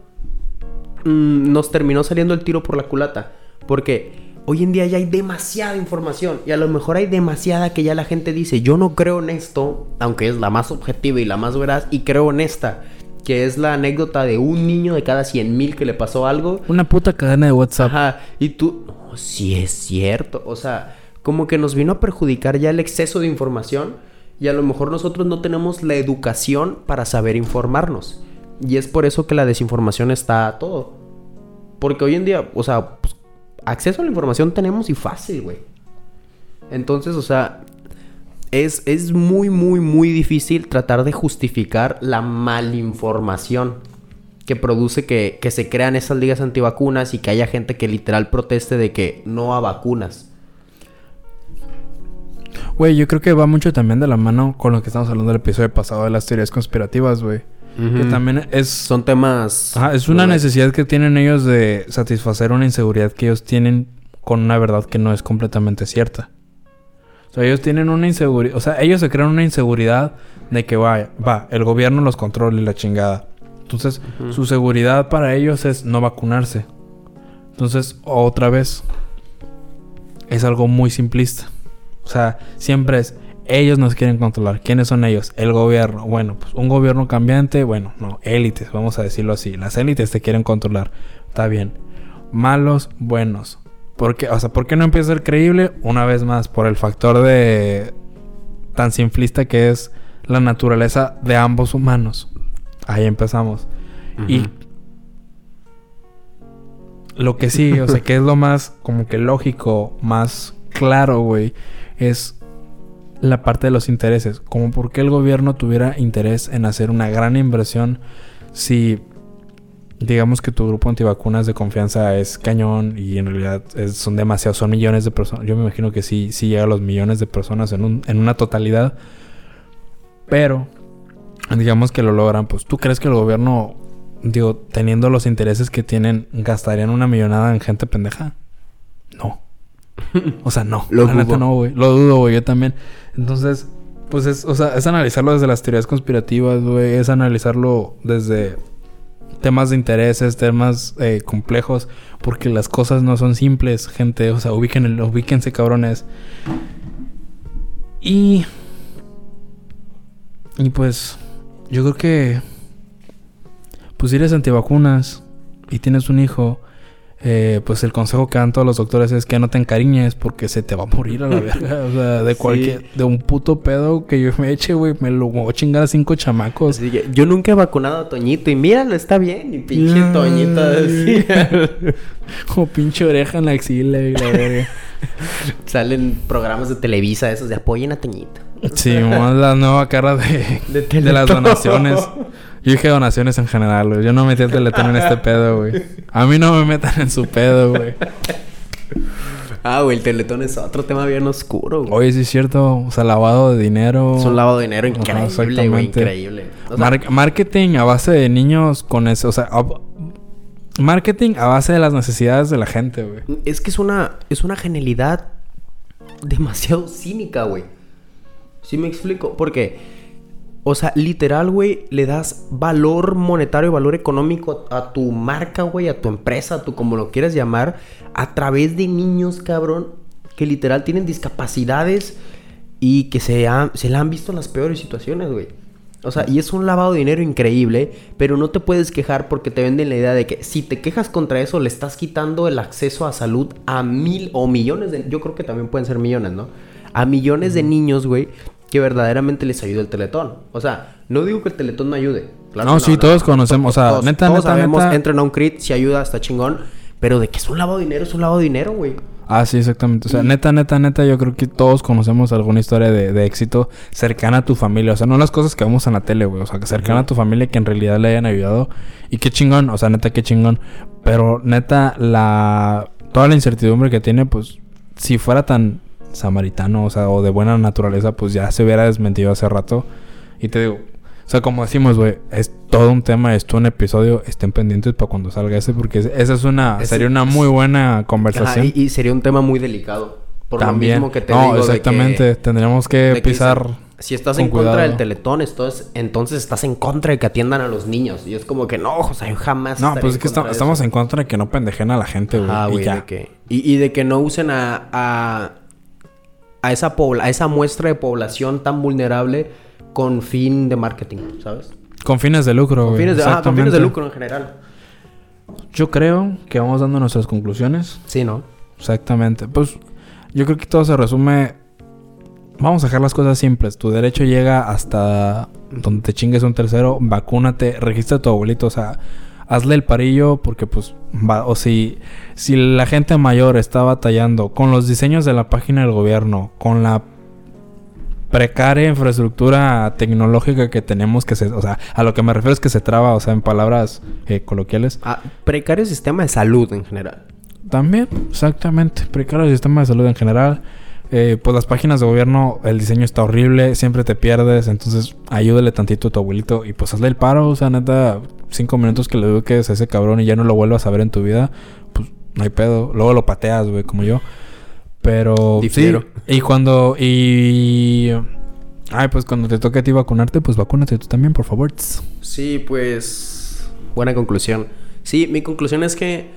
mm, nos terminó saliendo el tiro por la culata, porque hoy en día ya hay demasiada información y a lo mejor hay demasiada que ya la gente dice, yo no creo en esto, aunque es la más objetiva y la más veraz, y creo en esta, que es la anécdota de un niño de cada 100 mil que le pasó algo Una puta cadena de WhatsApp. Ajá, y tú, no, sí es cierto, o sea, como que nos vino a perjudicar ya el exceso de información y a lo mejor nosotros no tenemos la educación para saber informarnos. Y es por eso que la desinformación está a todo. Porque hoy en día, o sea, pues, acceso a la información tenemos y fácil, güey. Entonces, o sea, es, es muy, muy, muy difícil tratar de justificar la malinformación que produce que, que se crean esas ligas antivacunas y que haya gente que literal proteste de que no a vacunas. Güey, yo creo que va mucho también de la mano con lo que estamos hablando del episodio pasado de las teorías conspirativas, güey. Que también es... Son temas... Ajá, es una ¿verdad? necesidad que tienen ellos de satisfacer una inseguridad que ellos tienen con una verdad que no es completamente cierta. O sea, ellos tienen una inseguridad... O sea, ellos se crean una inseguridad de que vaya, va, el gobierno los controla y la chingada. Entonces, su seguridad para ellos es no vacunarse. Entonces, otra vez, es algo muy simplista. O sea, siempre es, ellos nos quieren controlar. ¿Quiénes son ellos? El gobierno. Bueno, pues un gobierno cambiante, bueno, no, élites, vamos a decirlo así. Las élites te quieren controlar. Está bien. Malos, buenos. ¿Por qué? O sea, ¿por qué no empieza a ser creíble? Una vez más, por el factor de tan simplista que es la naturaleza de ambos humanos. Ahí empezamos. Y lo que sí, o sea, que es lo más como que lógico, más claro, güey, es la parte de los intereses. Como por qué el gobierno tuviera interés en hacer una gran inversión si digamos que tu grupo antivacunas de confianza es cañón y en realidad es- son demasiados, son millones de personas. Yo me imagino que sí, sí llega a los millones de personas en, un- en una totalidad. Pero, digamos que lo logran, pues tú crees que el gobierno, digo, teniendo los intereses que tienen, gastarían una millonada en gente pendeja? No. O sea, no. Lo la neta dudo. no, güey. Lo dudo, güey. Yo también. Entonces, pues es, o sea, es analizarlo desde las teorías conspirativas, güey. Es analizarlo desde temas de intereses, temas eh, complejos, porque las cosas no son simples, gente. O sea, ubiquen, ubíquense, cabrones. Y. Y pues. Yo creo que. Pues si eres antivacunas y tienes un hijo. Eh, pues el consejo que dan todos los doctores es que no te encariñes porque se te va a morir a la verga. O sea, de Sí. cualquier. De un puto pedo que yo me eche, güey. Me lo voy a chingar a cinco chamacos. Yo nunca he vacunado a Toñito y míralo, está bien. Y pinche. Toñito. Como pinche oreja en la axila y la verga. Salen programas de Televisa esos de apoyen a Toñito. Sí, más la nueva cara de, De de las donaciones. Yo dije donaciones en general, güey. Yo no metí el teletón en este pedo, güey. A mí no me metan en su pedo, güey. Ah, güey, el Teletón es otro tema bien oscuro, güey. Oye, sí es cierto. O sea, lavado de dinero. Es un lavado de dinero increíble, güey, increíble. O sea, Mar- marketing a base de niños con eso. O sea, marketing a base de las necesidades de la gente, güey. es que es una, es una genialidad demasiado cínica, güey. ¿Sí me explico? Porque, o sea, literal, güey, le das valor monetario, valor económico a, tu marca, güey, a tu empresa, a tu como lo quieras llamar, a través de niños, cabrón, que literal tienen discapacidades y que se, ha- se la han visto en las peores situaciones, güey. O sea, y es un lavado de dinero increíble, pero no te puedes quejar porque te venden la idea de que si te quejas contra eso, le estás quitando el acceso a salud a mil o millones de... Yo creo que también pueden ser millones, ¿no? A millones de niños, güey, que verdaderamente les ayuda el teletón. O sea, no digo que el teletón no ayude. No, sí, todos conocemos, o sea, neta, todos neta, sabemos, neta. entren a un crit, si ayuda, está chingón. Pero de que es un lavado de dinero, es un lavado de dinero, güey. Ah, sí, exactamente. O sea, neta, neta, neta, yo creo que todos conocemos alguna historia de, de éxito cercana a tu familia. O sea, no las cosas que vemos en la tele, güey. O sea, que cercana a tu familia que en realidad le hayan ayudado. Y qué chingón, o sea, neta, qué chingón. Pero neta, la... Toda la incertidumbre que tiene, pues, si fuera tan samaritano, o sea, o de buena naturaleza, pues ya se hubiera desmentido hace rato. Y te digo, o sea, como decimos, güey, es todo un tema, es todo un episodio. Estén pendientes para cuando salga ese, porque esa es una... Ese- sería una muy buena conversación. Ajá, y, y sería un tema muy delicado. Por También. lo mismo que te no, digo de exactamente. que- Tendríamos que de pisar. si, si estás con en contra del teletón, entonces, entonces estás en contra de que atiendan a los niños. Y es como que no, o sea, yo jamás. No, pues es que estamos en contra de que no pendejen a la gente, güey. Ah, y güey, ya. de que- y, y de que no usen a, a, a esa a esa muestra de población tan vulnerable con fin de marketing, ¿sabes? Con fines de lucro, Con fines de, con fines de lucro en general. Yo creo que vamos dando nuestras conclusiones. Sí, ¿no? Exactamente. Pues yo creo que todo se resume. Vamos a dejar las cosas simples. Tu derecho llega hasta donde te chingues un tercero. Vacúnate, registra a tu abuelito. O sea, hazle el parillo porque pues va. O si, si la gente mayor está batallando con los diseños de la página del gobierno, con la precaria infraestructura tecnológica que tenemos que se, o sea, a lo que me refiero es que se traba, o sea, en palabras eh, coloquiales. Ah, precario sistema de salud en general. También, exactamente. Precario sistema de salud en general. Eh, pues las páginas de gobierno, el diseño está horrible, siempre te pierdes. Entonces, ayúdale tantito a tu abuelito y pues hazle el paro. O sea, neta, cinco minutos que le eduques a ese cabrón y ya no lo vuelvas a ver en tu vida, pues no hay pedo. Luego lo pateas, güey, como yo. Pero sí. Difiero. Y cuando. Y. Ay, pues cuando te toque a ti vacunarte, pues vacúnate tú también, por favor. Sí, pues. Buena conclusión. Sí, mi conclusión es que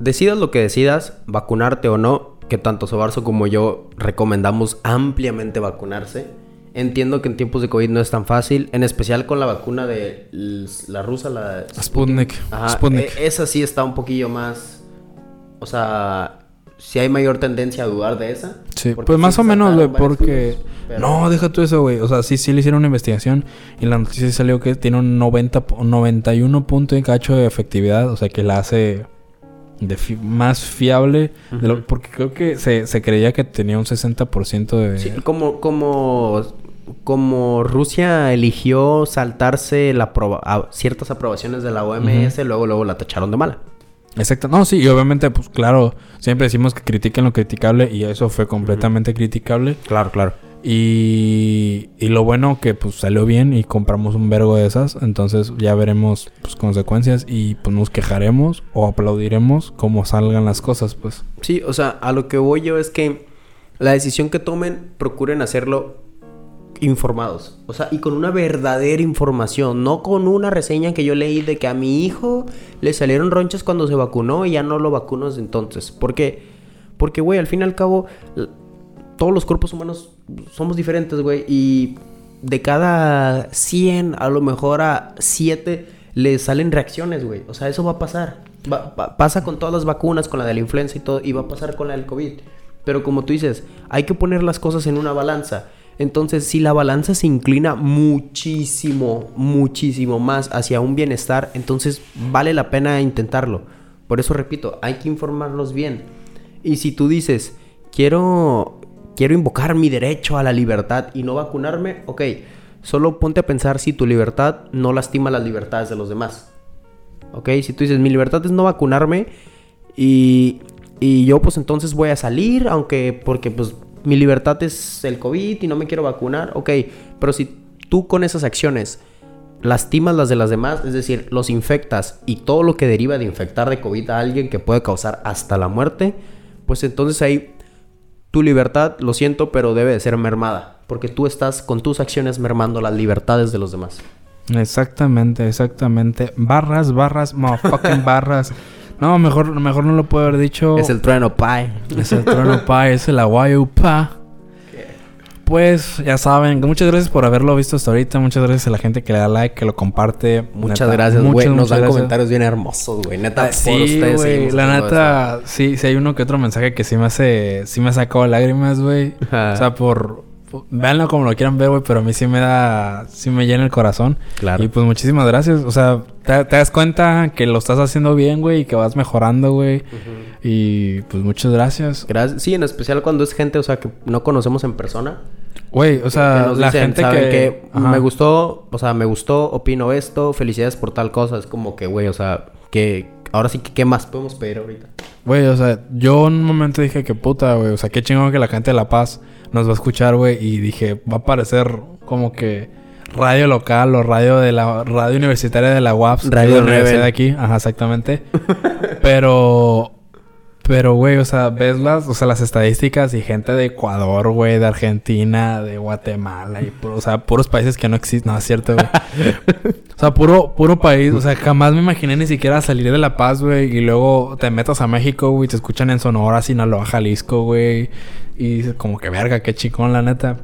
decidas lo que decidas, vacunarte o no, que tanto Sobarzo como yo recomendamos ampliamente vacunarse. Entiendo que en tiempos de COVID no es tan fácil, en especial con la vacuna de la rusa, la Sputnik. Ajá, Sputnik. e- esa sí está un poquillo más. O sea, si hay mayor tendencia a dudar de esa. Sí, pues más o menos, güey, porque... estudios, pero- No, deja tú eso, güey. O sea, sí, sí le hicieron una investigación y la noticia salió que tiene un 90, po- 91 punto y cacho de efectividad, o sea, que la hace de fi- más fiable, de lo- Ujú. porque creo que se, se creía que tenía un 60% de... Sí, como, como, como Rusia eligió saltarse la a- ciertas aprobaciones de la OMS, luego, luego la tacharon de mala. Exacto. No, sí, y obviamente, pues claro, siempre decimos que critiquen lo criticable y eso fue completamente criticable. Claro, claro. Y, y lo bueno que pues salió bien y compramos un vergo de esas. Entonces ya veremos pues consecuencias y pues nos quejaremos o aplaudiremos como salgan las cosas, pues. Sí, o sea, a lo que voy yo es que la decisión que tomen, procuren hacerlo informados. O sea, y con una verdadera información, no con una reseña que yo leí de que a mi hijo le salieron ronchas cuando se vacunó y ya no lo vacuno desde entonces. Porque, porque, güey, al fin y al cabo, todos los cuerpos humanos somos diferentes, güey. Y de cada 100, a lo mejor a 7 le salen reacciones, güey. O sea, eso va a pasar. Va- pa- pasa con todas las vacunas, con la de la influenza y todo, y va a pasar con la del COVID. Pero como tú dices, hay que poner las cosas en una balanza. Entonces, si la balanza se inclina muchísimo, muchísimo más hacia un bienestar, entonces vale la pena intentarlo. Por eso repito, hay que informarnos bien. Y si tú dices, quiero, quiero invocar mi derecho a la libertad y no vacunarme, ok, solo ponte a pensar si tu libertad no lastima las libertades de los demás. ¿Ok? Si tú dices, mi libertad es no vacunarme y, y yo pues entonces voy a salir, aunque porque pues mi libertad es el COVID y no me quiero vacunar, ok, pero si tú con esas acciones lastimas las de las demás, es decir, los infectas y todo lo que deriva de infectar de COVID a alguien que puede causar hasta la muerte, pues entonces ahí tu libertad, lo siento, pero debe de ser mermada, porque tú estás con tus acciones mermando las libertades de los demás. Exactamente, exactamente. Barras, barras, motherfucking barras. No, mejor, mejor no lo puedo haber dicho. Es el trueno pie. Es el trueno pa, es el aguayo pa. Pues ya saben, muchas gracias por haberlo visto hasta ahorita. Muchas gracias a la gente que le da like, que lo comparte. Muchas Neta, gracias, güey. Nos dan gracias. comentarios bien hermosos, güey. Neta, Ah, por sí, ustedes güey. seguimos La neta, sí, sí hay uno que otro mensaje que sí me hace, sí me ha sacado lágrimas, güey. O sea, por, por- véanlo como lo quieran ver, güey, pero a mí sí me da, sí me llena el corazón. Claro. Y pues muchísimas gracias. O sea, te, te das cuenta que lo estás haciendo bien, güey, y que vas mejorando, güey. Y pues muchas gracias. Gracias. Sí, en especial cuando es gente, o sea, que no conocemos en persona. Güey, o sea, la dicen, gente ¿saben que... me gustó, o sea, me gustó, opino esto, felicidades por tal cosa. Es como que, güey, o sea, que ahora sí que qué más podemos pedir ahorita. Güey, o sea, yo en un momento dije que puta, güey. O sea, qué chingón que la gente de La Paz nos va a escuchar, güey. Y dije, va a aparecer como que radio local o radio de la radio universitaria de la UAPS. Radio la universidad de aquí. Ajá, exactamente. pero... Pero, güey, o sea, ves las, o sea, las estadísticas y gente de Ecuador, güey, de Argentina, de Guatemala y puro- o sea, puros países que no existen, no es cierto, güey. o sea, puro, puro país, o sea, jamás me imaginé ni siquiera salir de La Paz, güey, y luego te metas a México, güey, te escuchan en Sonora, Sinaloa, Jalisco, güey, y dices como que verga, qué chingón, la neta.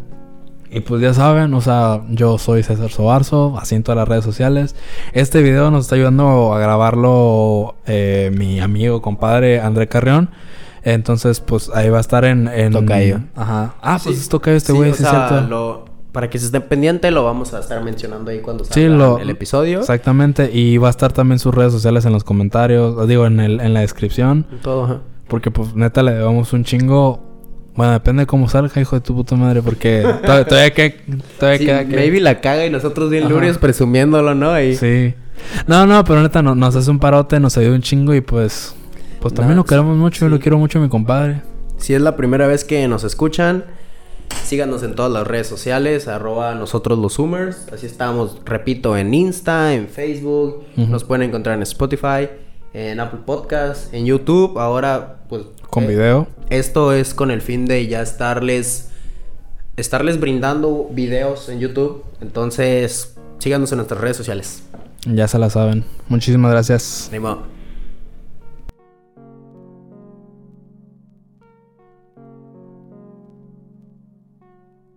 Y pues ya saben, o sea, yo soy César Sobarzo, así en todas las redes sociales. Este video nos está ayudando a grabarlo eh, mi amigo, compadre André Carrión. Entonces, pues ahí va a estar en... en Tocayo. Ajá. Ah, pues Sí. es tocayo este Sí, güey, o sí, es sea, cierto. lo- para que se estén pendientes, lo vamos a estar mencionando ahí cuando salga Sí, lo- el episodio. Exactamente. Y va a estar también sus redes sociales en los comentarios, digo, en, el, en la descripción. Todo, ajá. Porque, pues, neta, le debemos un chingo... Bueno, depende de cómo salga, hijo de tu puta madre, porque todavía, todavía, que, todavía Sí, queda que... maybe la caga y nosotros bien lurios presumiéndolo, ¿no? Y Sí. No, no, pero neta no- nos hace un parote, nos ayuda un chingo y pues... Pues también lo queremos mucho, sí. lo quiero mucho a mi compadre. si es la primera vez que nos escuchan, síganos en todas las redes sociales, arroba nosotros los Zoomers. Así estamos, repito, en Insta, en Facebook, nos pueden encontrar en Spotify, en Apple Podcast, en YouTube. Ahora, pues... Con eh, video. Esto es con el fin de ya estarles estarles brindando videos en YouTube. Entonces, síganos en nuestras redes sociales. Ya se la saben. Muchísimas gracias.